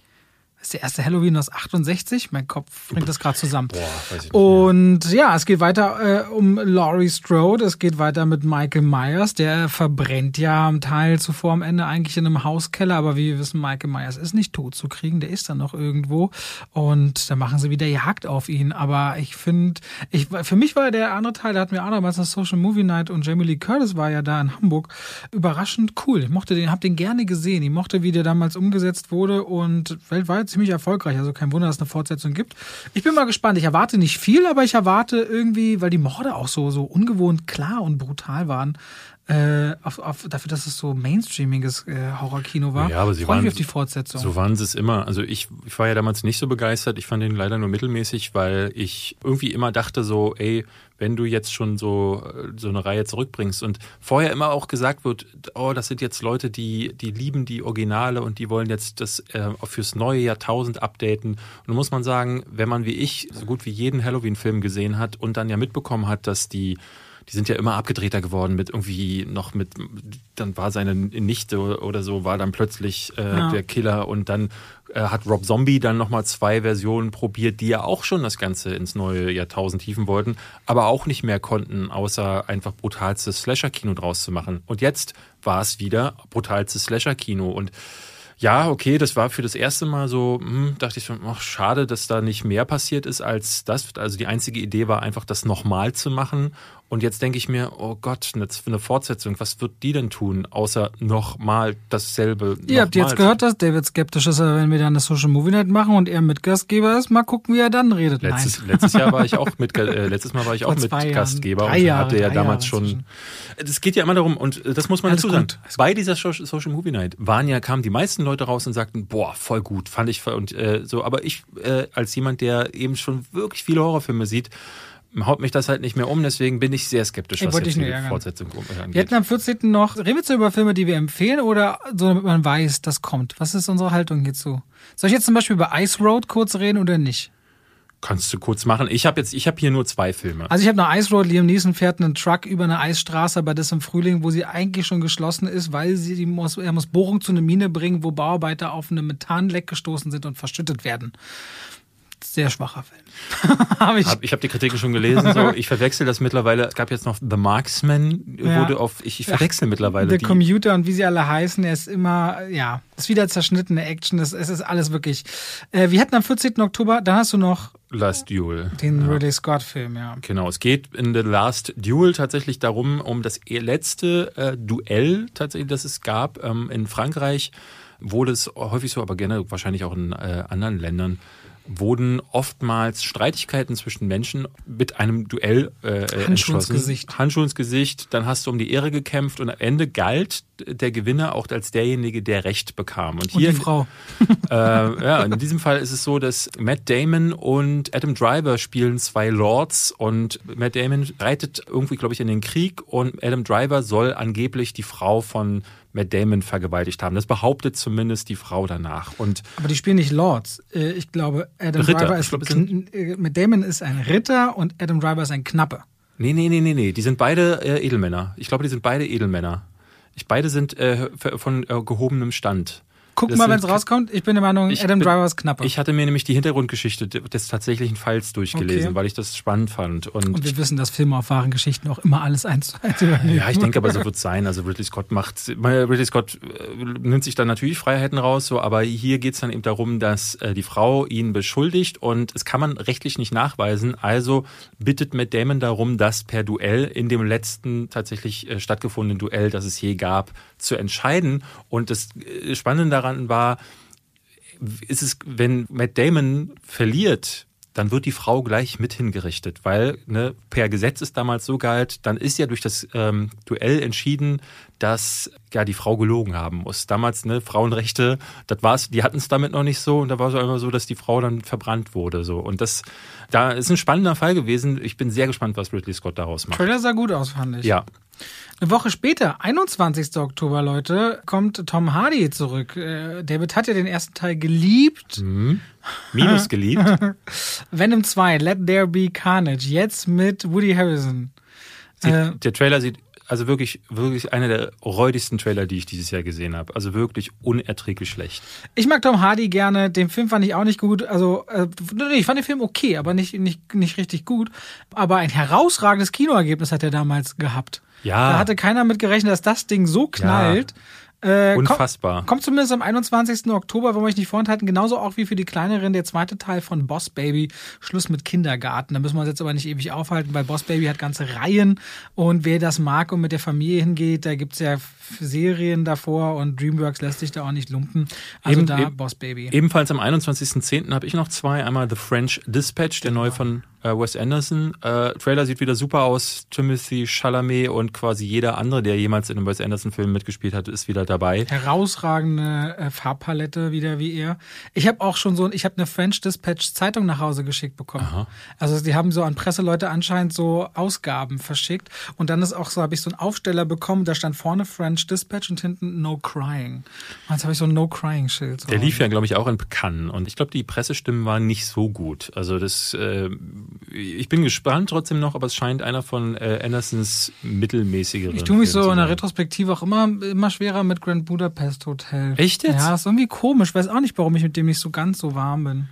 Das ist der erste Halloween aus 68. Mein Kopf bringt das gerade zusammen. Boah, Und ja, es geht weiter äh, um Laurie Strode. Es geht weiter mit Michael Myers. Der verbrennt ja am Teil zuvor am Ende eigentlich in einem Hauskeller. Aber wie wir wissen, Michael Myers ist nicht tot zu kriegen. Der ist dann noch irgendwo. Und da machen sie wieder Jagd auf ihn. Aber ich finde, ich, für mich war der andere Teil, da hatten wir auch damals eine Social Movie Night und Jamie Lee Curtis war ja da in Hamburg. Überraschend cool. Ich mochte den, hab den gerne gesehen. Ich mochte, wie der damals umgesetzt wurde und weltweit ziemlich erfolgreich. Also kein Wunder, dass es eine Fortsetzung gibt. Ich bin mal gespannt. Ich erwarte nicht viel, aber ich erwarte irgendwie, weil die Morde auch so, so ungewohnt klar und brutal waren, äh, auf, auf, dafür, dass es so mainstreamiges äh, Horrorkino war. Ja, aber sie Freu mich waren auf die Fortsetzung. So waren sie es immer. Also ich, ich war ja damals nicht so begeistert. Ich fand ihn leider nur mittelmäßig, weil ich irgendwie immer dachte so, ey, wenn du jetzt schon so, so eine Reihe zurückbringst und vorher immer auch gesagt wird, oh, das sind jetzt Leute, die, die lieben die Originale und die wollen jetzt das äh, fürs neue Jahrtausend updaten. Und da muss man sagen, wenn man wie ich so gut wie jeden Halloween-Film gesehen hat und dann ja mitbekommen hat, dass die die sind ja immer abgedrehter geworden mit irgendwie noch mit, dann war seine Nichte oder so, war dann plötzlich äh, Ja. der Killer und dann äh, hat Rob Zombie dann nochmal zwei Versionen probiert, die ja auch schon das Ganze ins neue Jahrtausend hieven wollten, aber auch nicht mehr konnten, außer einfach brutalstes Slasher-Kino draus zu machen. Und jetzt war es wieder brutalstes Slasher-Kino und ja, okay, das war für das erste Mal so, hm, dachte ich schon, ach, schade, dass da nicht mehr passiert ist als das. Also die einzige Idee war einfach, das nochmal zu machen. Und jetzt denke ich mir, oh Gott, eine, eine Fortsetzung, was wird die denn tun, außer nochmal dasselbe? Ihr habt jetzt gehört, dass David skeptisch ist, wenn wir dann eine Social Movie Night machen und er Mitgastgeber ist, mal gucken, wie er dann redet. Letztes, Nein. letztes Jahr war ich auch mit, äh, letztes Mal war ich Vor auch mit zwei Jahren. Gastgeber Drei und Jahre, hatte ja damals Jahre schon. Es geht ja immer darum und äh, das muss man Alles dazu sagen. gut, Bei dieser Social Movie Night waren ja kamen die meisten Leute raus und sagten, boah, voll gut, fand ich voll- und äh, so. Aber ich äh, als jemand, der eben schon wirklich viele Horrorfilme sieht, haut mich das halt nicht mehr um. Deswegen bin ich sehr skeptisch, Ich was wollte jetzt dich die ärgern. Fortsetzung angeht. Wir hatten am 14. noch, reden wir jetzt über Filme, die wir empfehlen oder so, damit man weiß, das kommt? Was ist unsere Haltung hierzu? Soll ich jetzt zum Beispiel über Ice Road kurz reden oder nicht? Kannst du kurz machen. Ich habe jetzt, ich habe hier nur zwei Filme. Also ich habe noch Ice Road, Liam Neeson fährt einen Truck über eine Eisstraße, aber das im Frühling, wo sie eigentlich schon geschlossen ist, weil sie die muss, er muss Bohrung zu einer Mine bringen, wo Bauarbeiter auf eine Methanleck gestoßen sind und verschüttet werden. Sehr schwacher Film. Hab ich. Hab, ich habe die Kritiken schon gelesen. So, ich verwechsel das mittlerweile. Es gab jetzt noch The Marksman, Ja. wurde auf. Ich, ich verwechsel mittlerweile Der die. Commuter und wie sie alle heißen, er ist immer, ja, ist wieder zerschnittene Action, das, es ist alles wirklich. Äh, wir hatten am 14. Oktober, da hast du noch Last Duel. den Ja. Ridley Scott-Film, ja. Genau, es geht in The Last Duel tatsächlich darum, um das letzte äh, Duell tatsächlich, das es gab. Ähm, in Frankreich wurde es häufig so, aber gerne wahrscheinlich auch in äh, anderen Ländern, wurden oftmals Streitigkeiten zwischen Menschen mit einem Duell äh, äh, Handschuh ins. Gesicht. Handschuh ins Gesicht, dann hast du um die Ehre gekämpft und am Ende galt der Gewinner auch als derjenige, der Recht bekam. Und Und hier die Frau. äh, ja, in diesem Fall ist es so, dass Matt Damon und Adam Driver spielen zwei Lords und Matt Damon reitet irgendwie, glaube ich, in den Krieg und Adam Driver soll angeblich die Frau von Matt Damon vergewaltigt haben. Das behauptet zumindest die Frau danach. Und Aber die spielen nicht Lords. Äh, Ich glaube, Adam Ritter. Driver ist, sind- kn- äh, mit Damon ist ein Ritter und Adam Driver ist ein Knappe. nee, nee, nee, nee, nee, die sind beide äh, Edelmänner. Ich glaube, die sind beide Edelmänner. Ich, beide sind äh, von äh, gehobenem Stand. Guck Das mal, wenn es rauskommt. Ich bin der Meinung, Ich Adam bin- Driver ist Knappe. Ich hatte mir nämlich die Hintergrundgeschichte des tatsächlichen Falls durchgelesen, Okay. weil ich das spannend fand. und wir wissen, dass Filme auf wahren Geschichten auch immer alles eins zu eins übernehmen. Ja, ich denke aber, so wird es sein. Also Ridley Scott macht, Ridley Scott äh, nimmt sich dann natürlich Freiheiten raus, so, aber hier geht es dann eben darum, dass äh, die Frau ihn beschuldigt und es kann man rechtlich nicht nachweisen. Also bittet Matt Damon darum, das per Duell in dem letzten tatsächlich äh, stattgefundenen Duell, das es je gab, zu entscheiden. Und das Spannende daran war, ist es, wenn Matt Damon verliert, dann wird die Frau gleich mit hingerichtet, weil ne, per Gesetz ist damals so galt, dann ist ja durch das ähm, Duell entschieden, dass ja die Frau gelogen haben muss. Damals ne Frauenrechte, das war's, die hatten es damit noch nicht so und da war es immer so, dass die Frau dann verbrannt wurde so und das da ist ein spannender Fall gewesen. Ich bin sehr gespannt, was Ridley Scott daraus macht. Trailer sah gut aus, fand ich. Ja. Eine Woche später, 21. Oktober, Leute, kommt Tom Hardy zurück. Äh, David hat ja den ersten Teil geliebt. Mhm. Minus geliebt. Venom 2, Let There Be Carnage. Jetzt mit Woody Harrison. Sieht, äh, der Trailer sieht also wirklich, wirklich einer der räudigsten Trailer, die ich dieses Jahr gesehen habe. Also wirklich unerträglich schlecht. Ich mag Tom Hardy gerne. Den Film fand ich auch nicht gut. Also, äh, ich fand den Film okay, aber nicht, nicht, nicht richtig gut. Aber ein herausragendes Kinoergebnis hat er damals gehabt. Ja. Da hatte keiner mit gerechnet, dass das Ding so knallt. Ja. Äh, Unfassbar. Kommt, kommt, zumindest am 21. Oktober, wollen wir euch nicht vorenthalten. Genauso auch wie für die kleineren der zweite Teil von Boss Baby. Schluss mit Kindergarten. Da müssen wir uns jetzt aber nicht ewig aufhalten, weil Boss Baby hat ganze Reihen. Und wer das mag und mit der Familie hingeht, da gibt's ja Serien davor und Dreamworks lässt sich da auch nicht lumpen. Also eben, da eben, Boss Baby. Ebenfalls am 21.10. habe ich noch zwei. Einmal The French Dispatch, der neue von äh, Wes Anderson. Äh, Trailer sieht wieder super aus. Timothy Chalamet und quasi jeder andere, der jemals in einem Wes Anderson-Film mitgespielt hat, ist wieder dabei. Herausragende äh, Farbpalette wieder wie er. Ich habe auch schon so, ich habe eine French Dispatch Zeitung nach Hause geschickt bekommen. Aha. Also die haben so an Presseleute anscheinend so Ausgaben verschickt und dann ist auch so, habe ich so einen Aufsteller bekommen, da stand vorne French Dispatch und hinten No Crying. Und jetzt habe ich so ein No Crying Schild. So der lief ja, glaube ich, auch in Cannes und ich glaube, die Pressestimmen waren nicht so gut. Also das äh, ich bin gespannt trotzdem noch, aber es scheint einer von äh, Andersons mittelmäßigeren. Ich tue mich so in der Retrospektive auch immer, immer schwerer mit Grand Budapest Hotel. Echt jetzt? Ja, ist irgendwie komisch. Weiß auch nicht, warum ich mit dem nicht so ganz so warm bin.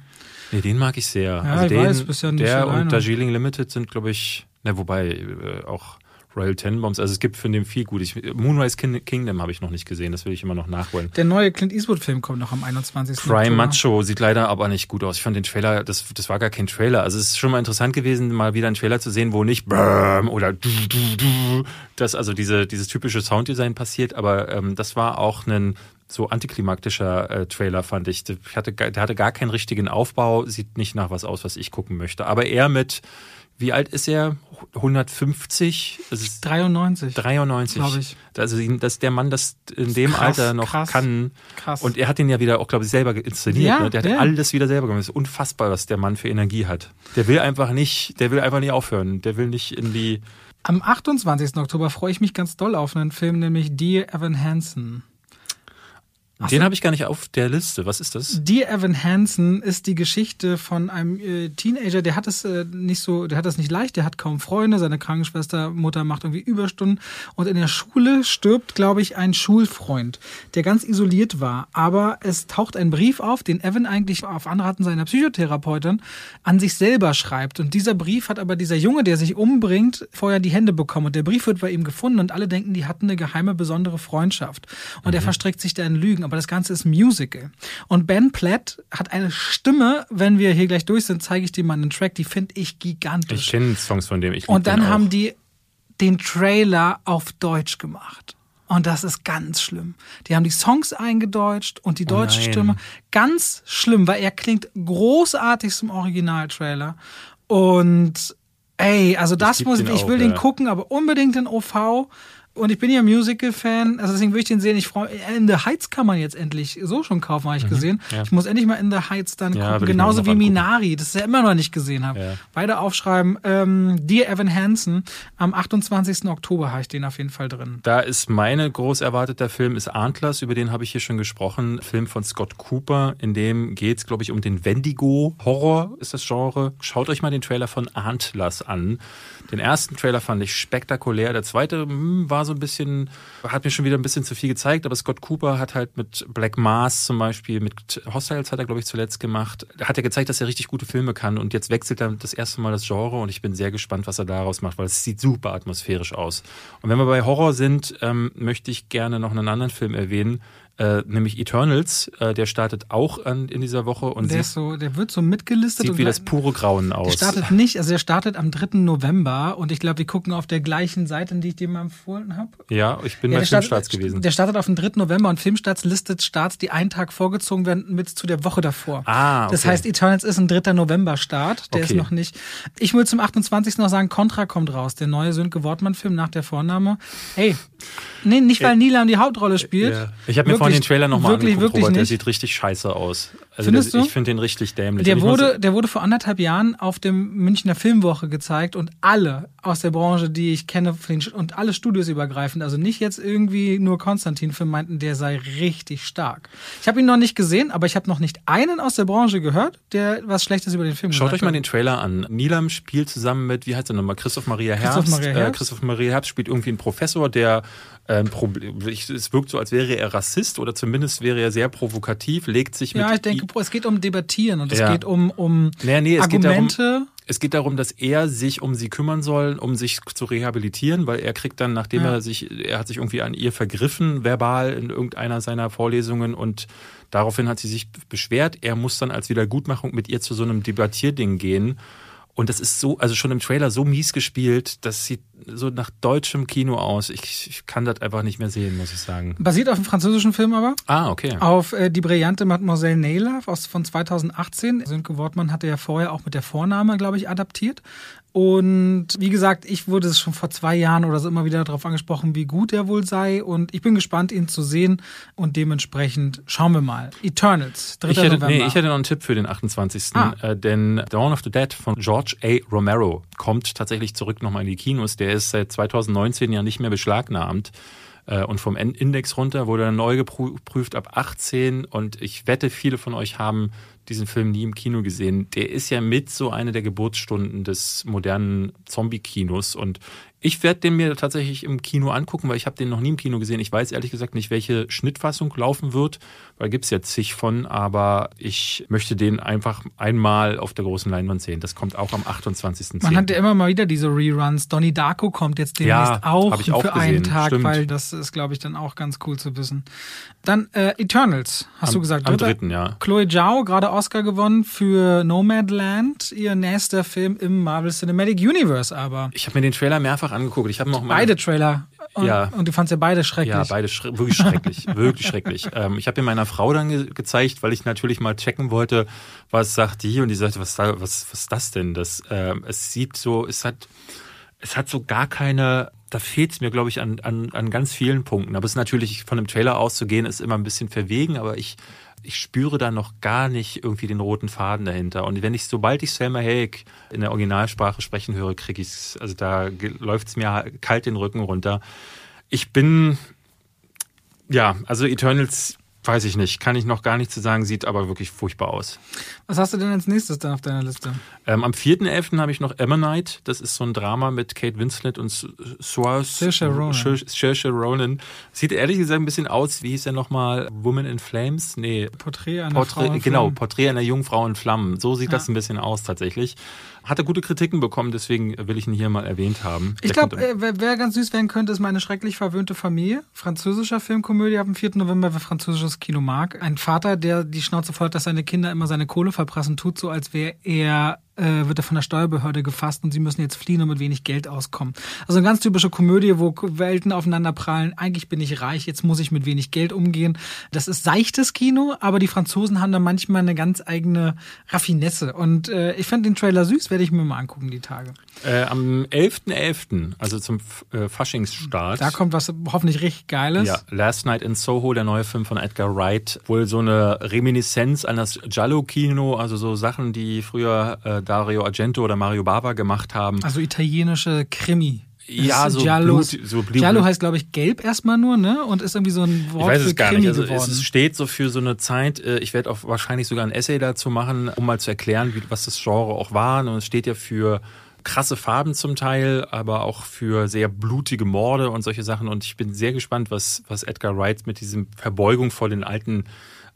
Nee, den mag ich sehr. Ja, also ich den, weiß, bist ja nicht Der und Darjeeling Limited sind, glaube ich, na, wobei äh, auch Royal Tenenbaums. Also es gibt von dem viel gut. Ich, Moonrise Kingdom habe ich noch nicht gesehen, das will ich immer noch nachholen. Der neue Clint Eastwood-Film kommt noch am 21. Prime Oktober. Macho sieht leider aber nicht gut aus. Ich fand den Trailer, das, das war gar kein Trailer. Also es ist schon mal interessant gewesen, mal wieder einen Trailer zu sehen, wo nicht oder du, du, du, das also diese, dieses typische Sounddesign passiert, aber ähm, das war auch ein so antiklimaktischer äh, Trailer, fand ich. Der hatte, der hatte gar keinen richtigen Aufbau, sieht nicht nach was aus, was ich gucken möchte. Aber eher mit wie alt ist er? 150? Das ist 93. 93. Glaube ich. Also, dass der Mann das in dem krass, Alter noch krass, kann. Krass. Und er hat den ja wieder auch, glaube ich, selber inszeniert. Ja, ne? Der hat ja. alles wieder selber gemacht. Es ist unfassbar, was der Mann für Energie hat. Der will einfach nicht, der will einfach nicht aufhören. Der will nicht in die. Am 28. Oktober freue ich mich ganz doll auf einen Film, nämlich Dear Evan Hansen. Ach Den so. habe ich gar nicht auf der Liste. Was ist das? Dear Evan Hansen ist die Geschichte von einem äh, Teenager, der hat es äh, nicht so, der hat das nicht leicht, der hat kaum Freunde, seine Krankenschwester, Mutter macht irgendwie Überstunden und in der Schule stirbt, glaube ich, ein Schulfreund, der ganz isoliert war. Aber es taucht ein Brief auf, den Evan eigentlich auf Anraten seiner Psychotherapeutin an sich selber schreibt. Und dieser Brief hat aber dieser Junge, der sich umbringt, vorher die Hände bekommen. Und der Brief wird bei ihm gefunden und alle denken, die hatten eine geheime, besondere Freundschaft. Und mhm. er verstrickt sich da in Lügen aber das Ganze ist Musical. Und Ben Platt hat eine Stimme, wenn wir hier gleich durch sind, zeige ich dir mal einen Track, die finde ich gigantisch. Ich kenne Songs von dem. Ich Und dann haben die den Trailer auf Deutsch gemacht. Und das ist ganz schlimm. Die haben die Songs eingedeutscht und die deutsche oh Stimme. Ganz schlimm, weil er klingt großartig zum Originaltrailer. Und ey, also das muss ich, ich will ja. den gucken, aber unbedingt in OV. Und ich bin ja Musical-Fan, also deswegen würde ich den sehen. Ich freue In the Heights kann man jetzt endlich so schon kaufen, habe ich mhm, gesehen. Ja. Ich muss endlich mal In the Heights dann ja, gucken. Genauso wie Minari, das ich ja immer noch nicht gesehen habe. Ja. Beide aufschreiben. Ähm, Dear Evan Hansen, am 28. Oktober habe ich den auf jeden Fall drin. Da ist meine groß erwarteter Film ist Antlers, über den habe ich hier schon gesprochen. Film von Scott Cooper, in dem geht es, glaube ich, um den Wendigo. Horror ist das Genre. Schaut euch mal den Trailer von Antlers an. Den ersten Trailer fand ich spektakulär. Der zweite mh, hm, war so ein bisschen, hat mir schon wieder ein bisschen zu viel gezeigt, aber Scott Cooper hat halt mit Black Mars zum Beispiel, mit Hostiles hat er, glaube ich, zuletzt gemacht, hat er gezeigt, dass er richtig gute Filme kann und jetzt wechselt er das erste Mal das Genre und ich bin sehr gespannt, was er daraus macht, weil es sieht super atmosphärisch aus. Und wenn wir bei Horror sind, ähm, möchte ich gerne noch einen anderen Film erwähnen, äh, nämlich Eternals. Äh, der startet auch an, in dieser Woche und der, sieht, ist so, der wird so mitgelistet. sieht und wie das pure Grauen Der aus. startet nicht, also der startet am 3. November und ich glaube, wir gucken auf der gleichen Seite, die ich dir mal empfohlen habe. Ja, ich bin Ja, bei der Filmstarts gewesen. Der startet auf den 3. November und Filmstarts listet Starts, die einen Tag vorgezogen werden, mit zu der Woche davor. Ah, Das okay. heißt, Eternals ist ein 3. November Start. Der Okay. ist noch nicht. Ich will zum 28. noch sagen, Contra kommt raus. Der neue Sönke Wortmann-Film nach der Vorname. Hey, nee, nicht weil Nilam die Hauptrolle spielt. Ja. Ich habe mir vorhin den Trailer nochmal wirklich, angeguckt, wirklich Robert. Der nicht. sieht richtig scheiße aus. Also Findest der, du? Ich finde den richtig dämlich. Der wurde, der wurde vor anderthalb Jahren auf dem Münchner Filmwoche gezeigt und alle aus der Branche, die ich kenne, und alle Studios übergreifend, also nicht jetzt irgendwie nur Konstantin-Film, meinten, der sei richtig stark. Ich habe ihn noch nicht gesehen, aber ich habe noch nicht einen aus der Branche gehört, der was Schlechtes über den Film Schaut gesagt euch mal hat. den Trailer an. Nilam spielt zusammen mit, wie heißt er nochmal, Christoph Maria Herbst. Christoph Maria Äh, Herbst. Christoph Maria Herbst spielt irgendwie einen Professor, der äh, ein Problem, ich- es wirkt so, als wäre er Rassist oder zumindest wäre er sehr provokativ, legt sich mit Ja, ich denke, es geht um Debattieren und es Ja. geht um, um Naja, nee, es geht darum- Argumente. Es geht darum, dass er sich um sie kümmern soll, um sich zu rehabilitieren, weil er kriegt dann, nachdem Ja. er sich, er hat sich irgendwie an ihr vergriffen, verbal in irgendeiner seiner Vorlesungen und daraufhin hat sie sich beschwert. Er muss dann als Wiedergutmachung mit ihr zu so einem Debattierding gehen. Und das ist so, also schon im Trailer so mies gespielt, das sieht so nach deutschem Kino aus. Ich, ich kann das einfach nicht mehr sehen, muss ich sagen. Basiert auf einem französischen Film aber. Ah, okay. Auf äh, die brillante Mademoiselle Naylor aus, von 2018. Sönke Wortmann hatte ja vorher auch mit der Vorname, glaube ich, adaptiert. Und wie gesagt, ich wurde es schon vor zwei Jahren oder so immer wieder darauf angesprochen, wie gut er wohl sei. Und ich bin gespannt, ihn zu sehen. Und dementsprechend schauen wir mal. Eternals, 3. Ich hätte, November. nee, ich hätte noch einen Tipp für den 28. Ah. Äh, denn Dawn of the Dead von George A. Romero kommt tatsächlich zurück nochmal in die Kinos. Der ist seit 2019 ja nicht mehr beschlagnahmt. Äh, und vom Index runter wurde er neu geprüft ab 18. Und ich wette, viele von euch haben diesen Film nie im Kino gesehen. Der ist ja mit so eine der Geburtsstunden des modernen Zombie-Kinos. Und ich werde den mir tatsächlich im Kino angucken, weil ich habe den noch nie im Kino gesehen. Ich weiß ehrlich gesagt nicht, welche Schnittfassung laufen wird, weil gibt's ja zig von, aber ich möchte den einfach einmal auf der großen Leinwand sehen. Das kommt auch am 28.10. Man hat ja immer mal wieder diese Reruns. Donnie Darko kommt jetzt demnächst Ja, auch ich auch für einen gesehen, Tag, stimmt. weil das ist, glaube ich, dann auch ganz cool zu wissen. Dann äh, Eternals, hast am, du gesagt. Am dritten, ja. Chloe Zhao, gerade Oscar gewonnen für Nomadland, ihr nächster Film im Marvel Cinematic Universe aber. Ich habe mir den Trailer mehrfach angeguckt. Ich habe noch Beide Trailer. Und, Ja. und du fandst ja beide schrecklich. Ja, beide schre wirklich schrecklich, wirklich schrecklich. Ähm, ich habe ihn meiner Frau dann ge gezeigt, weil ich natürlich mal checken wollte, was sagt die und die sagte, was was, was ist das denn? Das, ähm, es sieht so, es hat, es hat so gar keine, da fehlt es mir, glaube ich, an, an, an ganz vielen Punkten. Aber es ist natürlich von dem Trailer auszugehen, ist immer ein bisschen verwegen, aber ich, ich spüre da noch gar nicht irgendwie den roten Faden dahinter. Und wenn ich, sobald ich Selma Hayek in der Originalsprache sprechen höre, kriege ich es, also da läuft es mir kalt den Rücken runter. Ich bin, ja, also Eternals, weiß ich nicht, kann ich noch gar nicht zu sagen, sieht aber wirklich furchtbar aus. Was hast du denn als nächstes dann auf deiner Liste? Ähm, am 4.11. habe ich noch Ammonite. Das ist so ein Drama mit Kate Winslet und Saoirse Ronan. Ronan. Sieht ehrlich gesagt ein bisschen aus, wie hieß er nochmal? Woman in Flames? Nee. Porträt einer Frau. Porträt, in genau, Flammen. Porträt einer Jungfrau in Flammen. So sieht Ja. das ein bisschen aus tatsächlich. Hatte gute Kritiken bekommen, deswegen will ich ihn hier mal erwähnt haben. Ich glaube, äh, wer, wer ganz süß werden könnte, ist meine schrecklich verwöhnte Familie. Französischer Filmkomödie ab dem 4. November, wer französisches Kino mag. Ein Vater, der die Schnauze voll hat, dass seine Kinder immer seine Kohle verprassen, tut so, als wäre er äh, wird er von der Steuerbehörde gefasst und sie müssen jetzt fliehen und mit wenig Geld auskommen. Also eine ganz typische Komödie, wo Welten aufeinander prallen. Eigentlich bin ich reich, jetzt muss ich mit wenig Geld umgehen. Das ist seichtes Kino, aber die Franzosen haben da manchmal eine ganz eigene Raffinesse. Und äh, ich fand den Trailer süß, werde ich mir mal angucken die Tage. Äh, am 11.11., also zum äh, Faschingsstart. Da kommt was hoffentlich richtig Geiles. Ja, Last Night in Soho, der neue Film von Edgar Wright. Wohl so eine Reminiszenz an das Giallo-Kino, also so Sachen, die früher äh, Dario Argento oder Mario Bava gemacht haben. Also italienische Krimi. Ja, Das so Giallos. Blut- so Blut- Giallo heißt, glaube ich, gelb erstmal nur, ne? Und ist irgendwie so ein Wort Ich weiß für es gar Krimi nicht. Also geworden. es steht so für so eine Zeit. äh, Ich werde auch wahrscheinlich sogar ein Essay dazu machen, um mal zu erklären, wie, was das Genre auch war. Und es steht ja für krasse Farben zum Teil, aber auch für sehr blutige Morde und solche Sachen. Und ich bin sehr gespannt, was, was Edgar Wright mit diesem Verbeugung vor den alten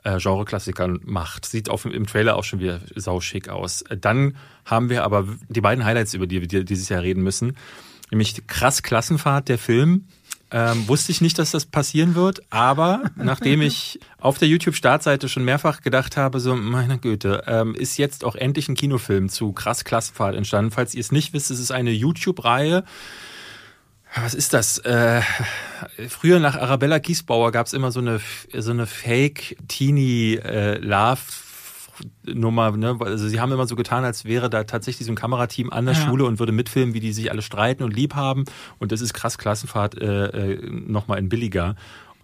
äh, Genre-Klassikern macht. Sieht auf, im Trailer auch schon wieder sauschick aus. Dann haben wir aber die beiden Highlights, über die wir dieses Jahr reden müssen. Nämlich krass Klassenfahrt, der Film. Ähm, wusste ich nicht, dass das passieren wird, aber nachdem ich auf der YouTube-Startseite schon mehrfach gedacht habe, so, meine Güte, ähm, ist jetzt auch endlich ein Kinofilm zu Krass Klassenfahrt entstanden. Falls ihr es nicht wisst, es ist eine YouTube-Reihe. Was ist das? Äh, früher nach Arabella Giesbauer gab es immer so eine, so eine Fake-Teenie-Love- Nummer, ne? Also sie haben immer so getan, als wäre da tatsächlich so ein Kamerateam an der ja. Schule und würde mitfilmen, wie die sich alle streiten und lieb haben. Und das ist krass Klassenfahrt äh, äh, nochmal in billiger.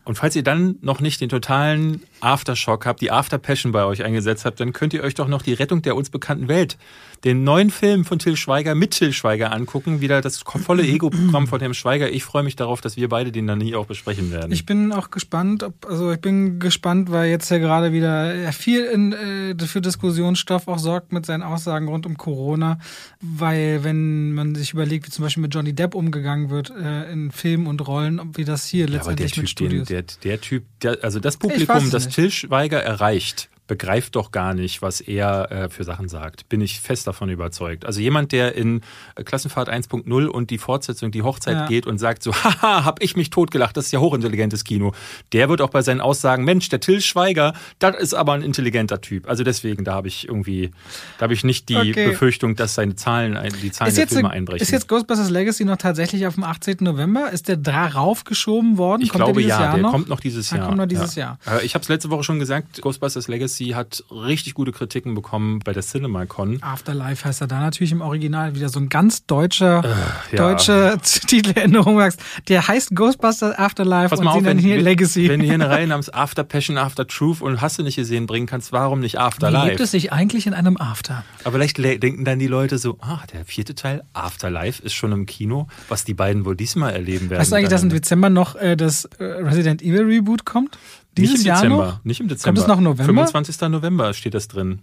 Und falls ihr dann noch nicht den totalen Aftershock habt, die Afterpassion bei euch eingesetzt habt, dann könnt ihr euch doch noch die Rettung der uns bekannten Welt den neuen Film von Till Schweiger mit Till Schweiger angucken. Wieder das volle Ego-Programm von Herrn Schweiger. Ich freue mich darauf, dass wir beide den dann nie auch besprechen werden. Ich bin auch gespannt, ob, also ich bin gespannt, weil jetzt ja gerade wieder viel in, äh, für Diskussionsstoff auch sorgt mit seinen Aussagen rund um Corona. Weil wenn man sich überlegt, wie zum Beispiel mit Johnny Depp umgegangen wird äh, in Filmen und Rollen, wie das hier ja, letztendlich typ, mit Studios. Den, der, der Typ, der, also das Publikum, das Till Schweiger erreicht, begreift doch gar nicht, was er äh, für Sachen sagt. Bin ich fest davon überzeugt. Also jemand, der in äh, Klassenfahrt 1.0 und die Fortsetzung, die Hochzeit ja. geht und sagt so, haha, hab ich mich totgelacht, das ist ja hochintelligentes Kino. Der wird auch bei seinen Aussagen, Mensch, der Till Schweiger, das ist aber ein intelligenter Typ. Also deswegen, da habe ich irgendwie, da habe ich nicht die okay. Befürchtung, dass seine Zahlen, die Zahlen ist der Filme einbrechen. Ist jetzt Ghostbusters Legacy noch tatsächlich auf dem 18. November? Ist der darauf geschoben worden? Ich kommt glaube ja, Jahr der noch? kommt noch dieses Jahr. kommt noch dieses ja. Jahr. Ich habe es letzte Woche schon gesagt, Ghostbusters Legacy Legacy hat richtig gute Kritiken bekommen bei der CinemaCon. Afterlife heißt er da natürlich im Original wieder so ein ganz deutscher äh, ja. deutsche Titeländerung. Der heißt Ghostbusters Afterlife Pass und auf, sie wenn, hier wenn, Legacy. Wenn du hier eine Reihe namens After Passion, After Truth und hast du nicht gesehen bringen kannst, warum nicht Afterlife? Wie lebt es sich eigentlich in einem After? Aber vielleicht denken dann die Leute so, ah, der vierte Teil Afterlife ist schon im Kino, was die beiden wohl diesmal erleben werden. Weißt du eigentlich, dass im Dezember noch äh, das äh, Resident Evil Reboot kommt? Dieses nicht im Jahr Dezember, noch? Nicht im Dezember. Kommt es noch November? 25. November steht das drin.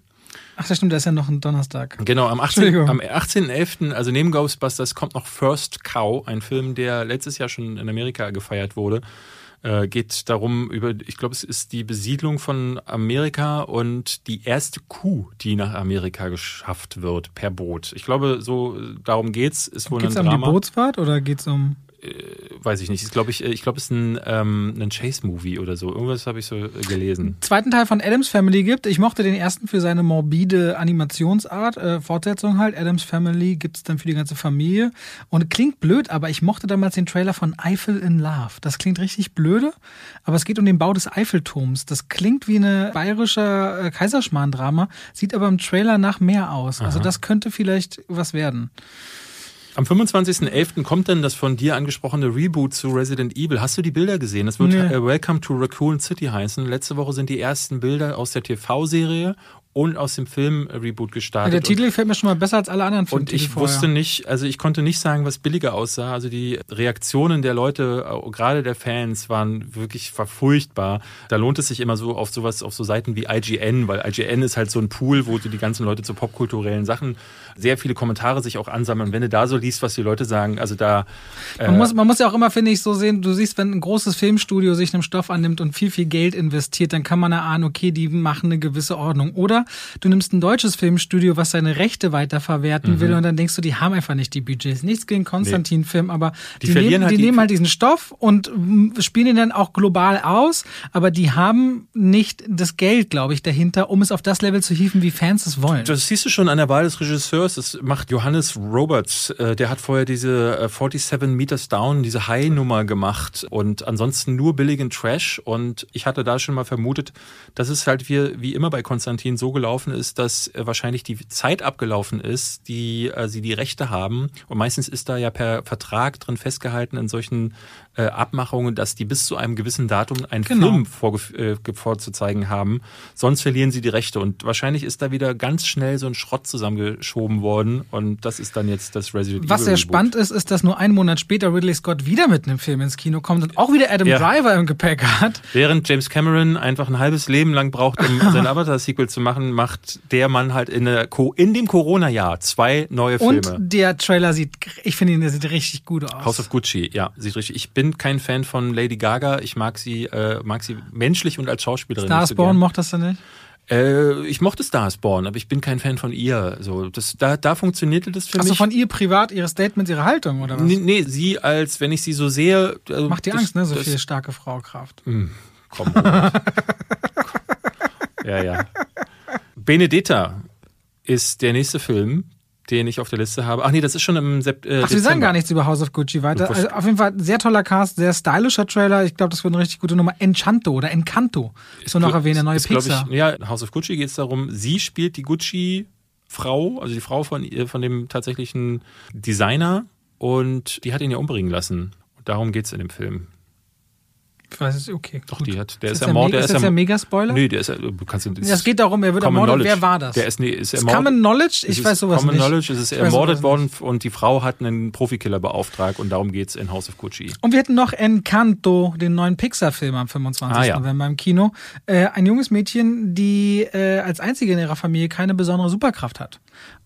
Ach, das stimmt, da ist ja noch ein Donnerstag. Genau, am 18.11., am 18 also neben Ghostbusters, kommt noch First Cow, ein Film, der letztes Jahr schon in Amerika gefeiert wurde. Äh, geht darum, über, ich glaube, es ist die Besiedlung von Amerika und die erste Kuh, die nach Amerika geschafft wird per Boot. Ich glaube, so darum geht's. Ist wohl geht's ein Drama. um die Bootsfahrt oder geht's um äh, weiß ich nicht. Ich glaube, ich, ich glaube, es ist ein, ähm, ein Chase-Movie oder so. Irgendwas habe ich so gelesen. Zweiten Teil von Adams Family gibt. Ich mochte den ersten für seine morbide Animationsart. Äh, Fortsetzung halt. Adams Family gibt es dann für die ganze Familie. Und klingt blöd, aber ich mochte damals den Trailer von Eiffel in Love. Das klingt richtig blöde, aber es geht um den Bau des Eiffelturms. Das klingt wie eine bayerische äh, Kaiserschmarrn-Drama, sieht aber im Trailer nach mehr aus. Also Aha. Also das könnte vielleicht was werden. Am 25.11. kommt dann das von dir angesprochene Reboot zu Resident Evil. Hast du die Bilder gesehen? Das wird nee. Äh, Welcome to Raccoon City heißen. Letzte Woche sind die ersten Bilder aus der TV-Serie und aus dem Film-Reboot gestartet. Ja, der Titel gefällt mir schon mal besser als alle anderen Filme. Und ich vorher. wusste nicht, also ich konnte nicht sagen, was billiger aussah. Also die Reaktionen der Leute, gerade der Fans, waren wirklich verfurchtbar. Da lohnt es sich immer so auf sowas, auf so Seiten wie IGN, weil IGN ist halt so ein Pool, wo die ganzen Leute zu popkulturellen Sachen sehr viele Kommentare sich auch ansammeln. Und wenn du da so liest, was die Leute sagen, also da. Äh man, muss, man muss ja auch immer, finde ich, so sehen, du siehst, wenn ein großes Filmstudio sich einem Stoff annimmt und viel, viel Geld investiert, dann kann man erahnen, okay, die machen eine gewisse Ordnung. Oder du nimmst ein deutsches Filmstudio, was seine Rechte weiterverwerten mhm. will und dann denkst du, die haben einfach nicht die Budgets. Nichts gegen Konstantin-Film, aber die, die, nehmen, halt die, die nehmen halt diesen Stoff und spielen ihn dann auch global aus, aber die haben nicht das Geld, glaube ich, dahinter, um es auf das Level zu hieven, wie Fans es wollen. Das siehst du schon an der Wahl des Regisseurs. Das macht Johannes Roberts. Äh, der hat vorher diese 47 äh, Meters Down, diese High-Nummer gemacht und ansonsten nur billigen Trash. Und ich hatte da schon mal vermutet, dass es halt wie, wie immer bei Konstantin so gelaufen ist, dass äh, wahrscheinlich die Zeit abgelaufen ist, die äh, sie die Rechte haben. Und meistens ist da ja per Vertrag drin festgehalten in solchen äh, Abmachungen, dass die bis zu einem gewissen Datum einen genau. Film äh, vorzuzeigen haben. Sonst verlieren sie die Rechte. Und wahrscheinlich ist da wieder ganz schnell so ein Schrott zusammengeschoben worden. Und das ist dann jetzt das Resident Was sehr spannend ist, ist, dass nur einen Monat später Ridley Scott wieder mit einem Film ins Kino kommt und auch wieder Adam ja. Driver im Gepäck hat. Während James Cameron einfach ein halbes Leben lang braucht, um sein Avatar-Sequel zu machen, macht der Mann halt in, in dem Corona-Jahr zwei neue Filme. Und der Trailer sieht, ich finde ihn, der sieht richtig gut aus. House of Gucci, ja, sieht richtig. Ich bin bin kein Fan von Lady Gaga. Ich mag sie, äh, mag sie menschlich und als Schauspielerin. Starsborn so mochte das du nicht? Äh, ich mochte Starsborn, aber ich bin kein Fan von ihr. So, das, da, da funktionierte das für Also mich. von ihr privat, ihre Statements, ihre Haltung oder was? Nee, nee, sie als, wenn ich sie so sehe. Also Macht dir Angst, ne? So viel starke Fraukraft. Komm, Robert. ja, ja. Benedetta ist der nächste Film, den ich auf der Liste habe. Ach nee, das ist schon im Sep äh, Ach, wir sagen gar nichts über House of Gucci weiter. Also auf jeden Fall sehr toller Cast, sehr stylischer Trailer. Ich glaube, das wird eine richtig gute Nummer. Enchanto oder Encanto. So noch erwähnen, der neue ist, Pixar. Ich, ja, House of Gucci geht es darum, sie spielt die Gucci-Frau, also die Frau von, ihr- von dem tatsächlichen Designer und die hat ihn ja umbringen lassen. Und darum geht es in dem Film. Ich weiß es, okay. Doch, gut. die hat, der ist ist, das ermordet. Der ist das ja- der Mega-Spoiler? Nee, der ist, du kannst, das Es geht darum, er wird Common ermordet. Knowledge. Wer war das? Der ist, nee, ist Ist ermordet. Common Knowledge? Ich ist weiß sowas Common nicht. Knowledge, es ist Ich ermordet worden und die Frau hat einen Profikiller beauftragt und darum geht's in House of Gucci. Und wir hätten noch Encanto, den neuen Pixar-Film am 25. Ah, ja. November im Kino. Äh, ein junges Mädchen, die äh, als einzige in ihrer Familie keine besondere Superkraft hat.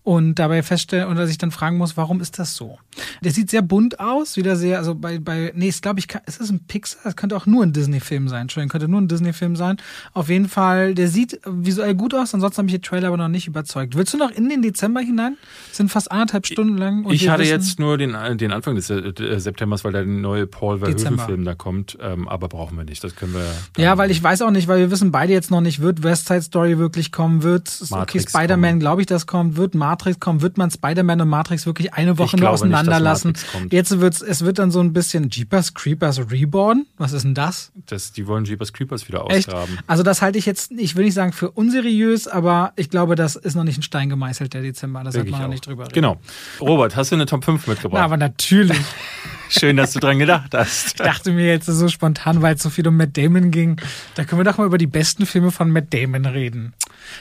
Und dabei feststellen oder sich dann fragen muss, warum ist das so? Der sieht sehr bunt aus, wieder sehr, also bei, bei nee, ist glaube ich, ist das ein Pixar? Es könnte auch nur ein Disney-Film sein. Entschuldigung, könnte nur ein Disney-Film sein. Auf jeden Fall, der sieht visuell gut aus, ansonsten habe ich den Trailer aber noch nicht überzeugt. Willst du noch in den Dezember hinein? Sind fast anderthalb Stunden lang. Ich hatte wissen- jetzt nur den, den Anfang des äh, Septembers, weil der neue Paul. Verhoeven-Film da kommt, ähm, aber brauchen wir nicht. Das können wir. Ja, weil ich weiß auch nicht, weil wir wissen beide jetzt noch nicht, wird West Side Story wirklich kommen, wird okay, Matrix Spider-Man, glaube ich, das kommt, wird Matrix kommen, wird man Spider-Man und Matrix wirklich eine Woche nur auseinanderlassen. Jetzt wird's, es wird dann so ein bisschen Jeepers Creepers Reborn. Was ist denn das? Das, die wollen Jeepers Creepers wieder Echt? ausgraben. Also das halte ich jetzt, ich will nicht sagen für unseriös, aber ich glaube, das ist noch nicht ein Stein gemeißelt, der Dezember. Da sollte Denke man ich noch nicht drüber reden. Genau. Robert, hast du eine Top 5 Na, mitgebracht? aber natürlich. Schön, dass du dran gedacht hast. Ich dachte mir jetzt so spontan, weil es so viel um Matt Damon ging, da können wir doch mal über die besten Filme von Matt Damon reden.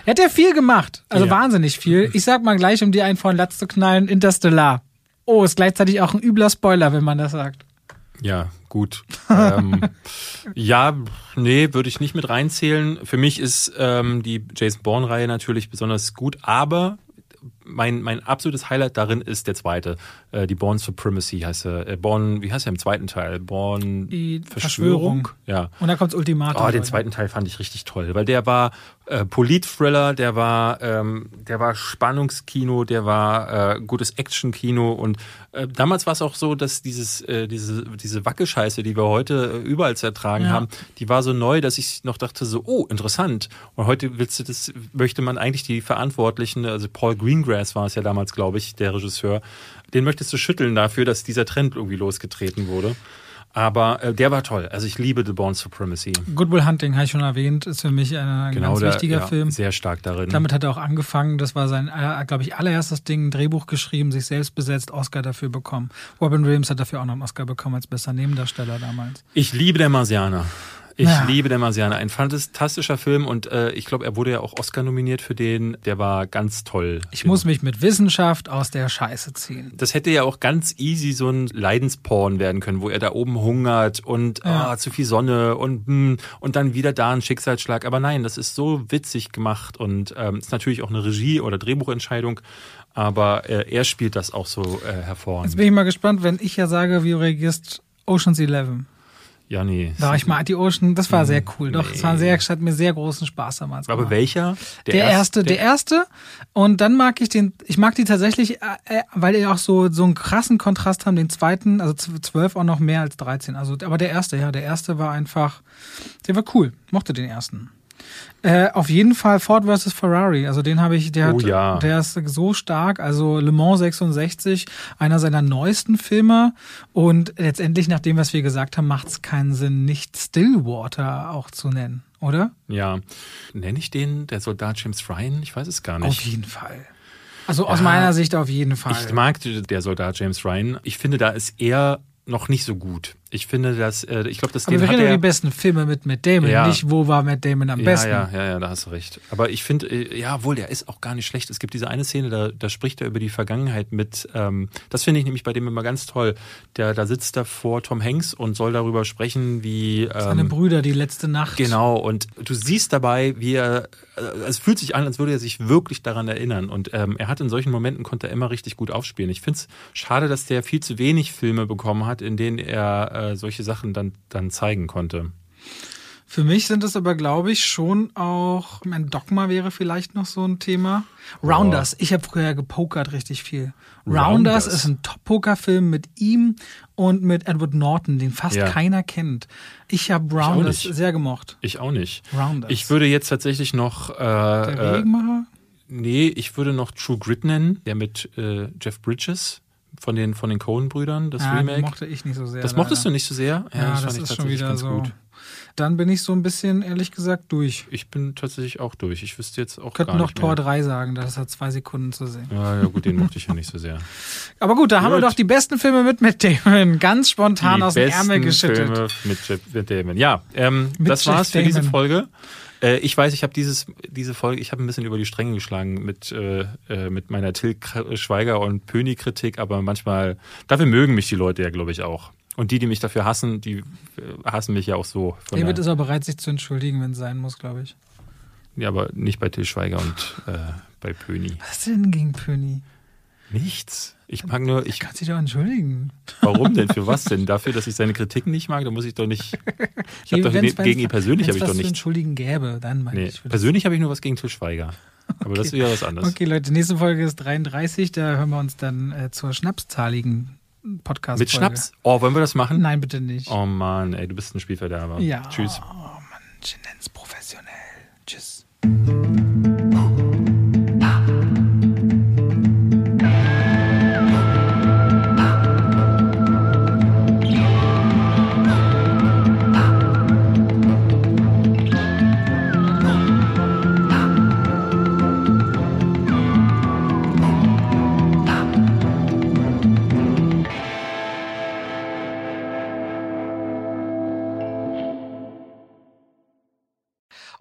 Er hat ja viel gemacht, also Ja. wahnsinnig viel. Ich sag mal gleich, um dir einen vor den Latz zu knallen, Interstellar. Oh, ist gleichzeitig auch ein übler Spoiler, wenn man das sagt. Ja, gut. ähm, ja, nee, würde ich nicht mit reinzählen. Für mich ist ähm, die Jason Bourne-Reihe natürlich besonders gut, aber mein, mein absolutes Highlight darin ist der zweite. Äh, die Born Supremacy heißt er. Äh, Born, wie heißt er im zweiten Teil? Born Die Verschwörung. Verschwörung. Ja. Und da kommt's Ultimatum. Oh, den Leute. zweiten Teil fand ich richtig toll, weil der war äh, Polit-Thriller, der war, ähm, der war Spannungskino, der war äh, gutes Action-Kino und äh, damals war es auch so, dass dieses, äh, diese, diese Wackelscheiße, die wir heute äh, überall zu ertragen Ja. haben, die war so neu, dass ich noch dachte so, oh, interessant. Und heute willst du das, möchte man eigentlich die Verantwortlichen, also Paul Greengrass war es ja damals, glaube ich, der Regisseur, den möchtest du schütteln dafür, dass dieser Trend irgendwie losgetreten wurde. Aber äh, der war toll. Also ich liebe The Born Supremacy. Good Will Hunting, habe ich schon erwähnt, ist für mich ein, Genau, ganz der, wichtiger ja, Film. Sehr stark darin. Damit hat er auch angefangen. Das war sein, äh, glaube ich, allererstes Ding, ein Drehbuch geschrieben, sich selbst besetzt, Oscar dafür bekommen. Robin Williams hat dafür auch noch einen Oscar bekommen als bester Nebendarsteller damals. ich liebe der Marsianer. Ich Ja. liebe der Marsianer. Ein fantastischer Film und äh, ich glaube, er wurde ja auch Oscar nominiert für den. Der war ganz toll. Ich muss mich mit Wissenschaft aus der Scheiße ziehen. Das hätte ja auch ganz easy so ein Leidensporn werden können, wo er da oben hungert und Ja. ah, zu viel Sonne und hm, und dann wieder da ein Schicksalsschlag. Aber nein, das ist so witzig gemacht und ähm, ist natürlich auch eine Regie- oder Drehbuchentscheidung. Aber äh, er spielt das auch so äh, hervorragend. Jetzt bin ich mal gespannt, wenn ich ja sage, wie du reagierst, Ocean's Eleven. Ja, nee. War ich mal die Ocean, das war sehr cool. Doch, es war Nee. sehr, es hat mir sehr großen Spaß damals Aber gemacht. welcher? Der, erste, der erste. Und dann mag ich den, ich mag die tatsächlich, äh, äh, weil die auch so, so einen krassen Kontrast haben, den zweiten, also zwölf auch noch mehr als 13. Also, aber der erste, ja, der erste war einfach, der war cool. Mochte den ersten. Äh, auf jeden Fall Ford vs. Ferrari. Also den habe ich, der Oh hat, ja. der ist so stark. Also Le Mans 66, einer seiner neuesten Filme. Und letztendlich, nach dem, was wir gesagt haben, macht es keinen Sinn, nicht Stillwater auch zu nennen, oder? Ja. Nenne ich den der Soldat James Ryan? Ich weiß es gar Auf nicht. jeden Fall. Also aus Ja, meiner Sicht auf jeden Fall. Ich mag der Soldat James Ryan. Ich finde, da ist er noch nicht so gut. Ich finde, dass, äh, ich glaube, dass Aber wir reden über er, die besten Filme mit Matt Damon, Ja. nicht wo war Matt Damon am ja, besten. ja, ja, ja, da hast du recht. Aber ich finde, äh, ja, wohl, der ist auch gar nicht schlecht. Es gibt diese eine Szene, da, da spricht er über die Vergangenheit mit, ähm, das finde ich nämlich bei dem immer ganz toll. Der, da sitzt da vor Tom Hanks und soll darüber sprechen, wie, Seine ähm, Brüder, die letzte Nacht. Genau, und du siehst dabei, wie er, äh, es fühlt sich an, als würde er sich wirklich daran erinnern. Und ähm, er hat in solchen Momenten, konnte er immer richtig gut aufspielen. Ich finde es schade, dass der viel zu wenig Filme bekommen hat, in denen er äh, solche Sachen dann, dann zeigen konnte. Für mich sind es aber, glaube ich, schon auch, mein Dogma wäre vielleicht noch so ein Thema. Rounders. Ich habe früher gepokert richtig viel. Rounders, Rounders. ist ein Top-Poker-Film mit ihm und mit Edward Norton, den fast Ja. keiner kennt. Ich habe Rounders nicht. sehr gemocht. Ich auch nicht. Rounders. Ich würde jetzt tatsächlich noch. Äh, Der äh, Regenmacher? nee, ich würde noch True Grit nennen, der mit äh, Jeff Bridges von den, von den Coen-Brüdern, das den Remake. mochte ich nicht so sehr. das mochtest du leider. nicht so sehr? Ja, das, fand ich ist schon wieder so. gut. Dann bin ich so ein bisschen, ehrlich gesagt, durch. Ich bin tatsächlich auch durch. Ich wüsste jetzt auch Könnten gar noch nicht Tor mehr. 3 sagen, das hat zwei Sekunden zu sehen. Ja, ja, gut, den mochte ich ja nicht so sehr. Aber gut, da haben wir Gut. doch die besten Filme mit Matt Damon ganz spontan Die aus dem Ärmel geschüttelt. Filme mit Jeff mit Damon. Ja, ähm, Mit das Jeff war's für diese. Folge. Äh, ich weiß, ich habe dieses diese Folge, ich habe ein bisschen über die Stränge geschlagen mit äh, äh, mit meiner Till Schweiger und Pöni Kritik, aber manchmal dafür mögen mich die Leute ja, glaube ich auch. Und die, die mich dafür hassen, die äh, hassen mich ja auch so. David ist auch bereit, sich zu entschuldigen, wenn es sein muss, glaube ich. ja, aber nicht bei Till Schweiger und äh, bei Pöni. Was ist denn gegen Pöni? Nichts. Ich mag nur, ich, Kannst dich doch entschuldigen. warum denn? Für was denn? Dafür, dass ich seine Kritiken nicht mag? Da muss ich doch nicht. Ich habe doch ge- gegen ihn persönlich habe ich doch was zu nicht. entschuldigen gäbe, dann meine Nee, ich. persönlich habe ich nur was gegen Til Schweiger. Aber das ist wieder was anderes. Okay, Leute, nächste Folge ist 33. Da hören wir uns dann äh, zur schnapszahligen Podcast. Mit Schnaps? Oh, wollen wir das machen? Nein, bitte nicht. Oh Mann, ey, du bist ein Spielverderber. Ja. Tschüss. Oh Mann, ich nenn's professionell. Tschüss.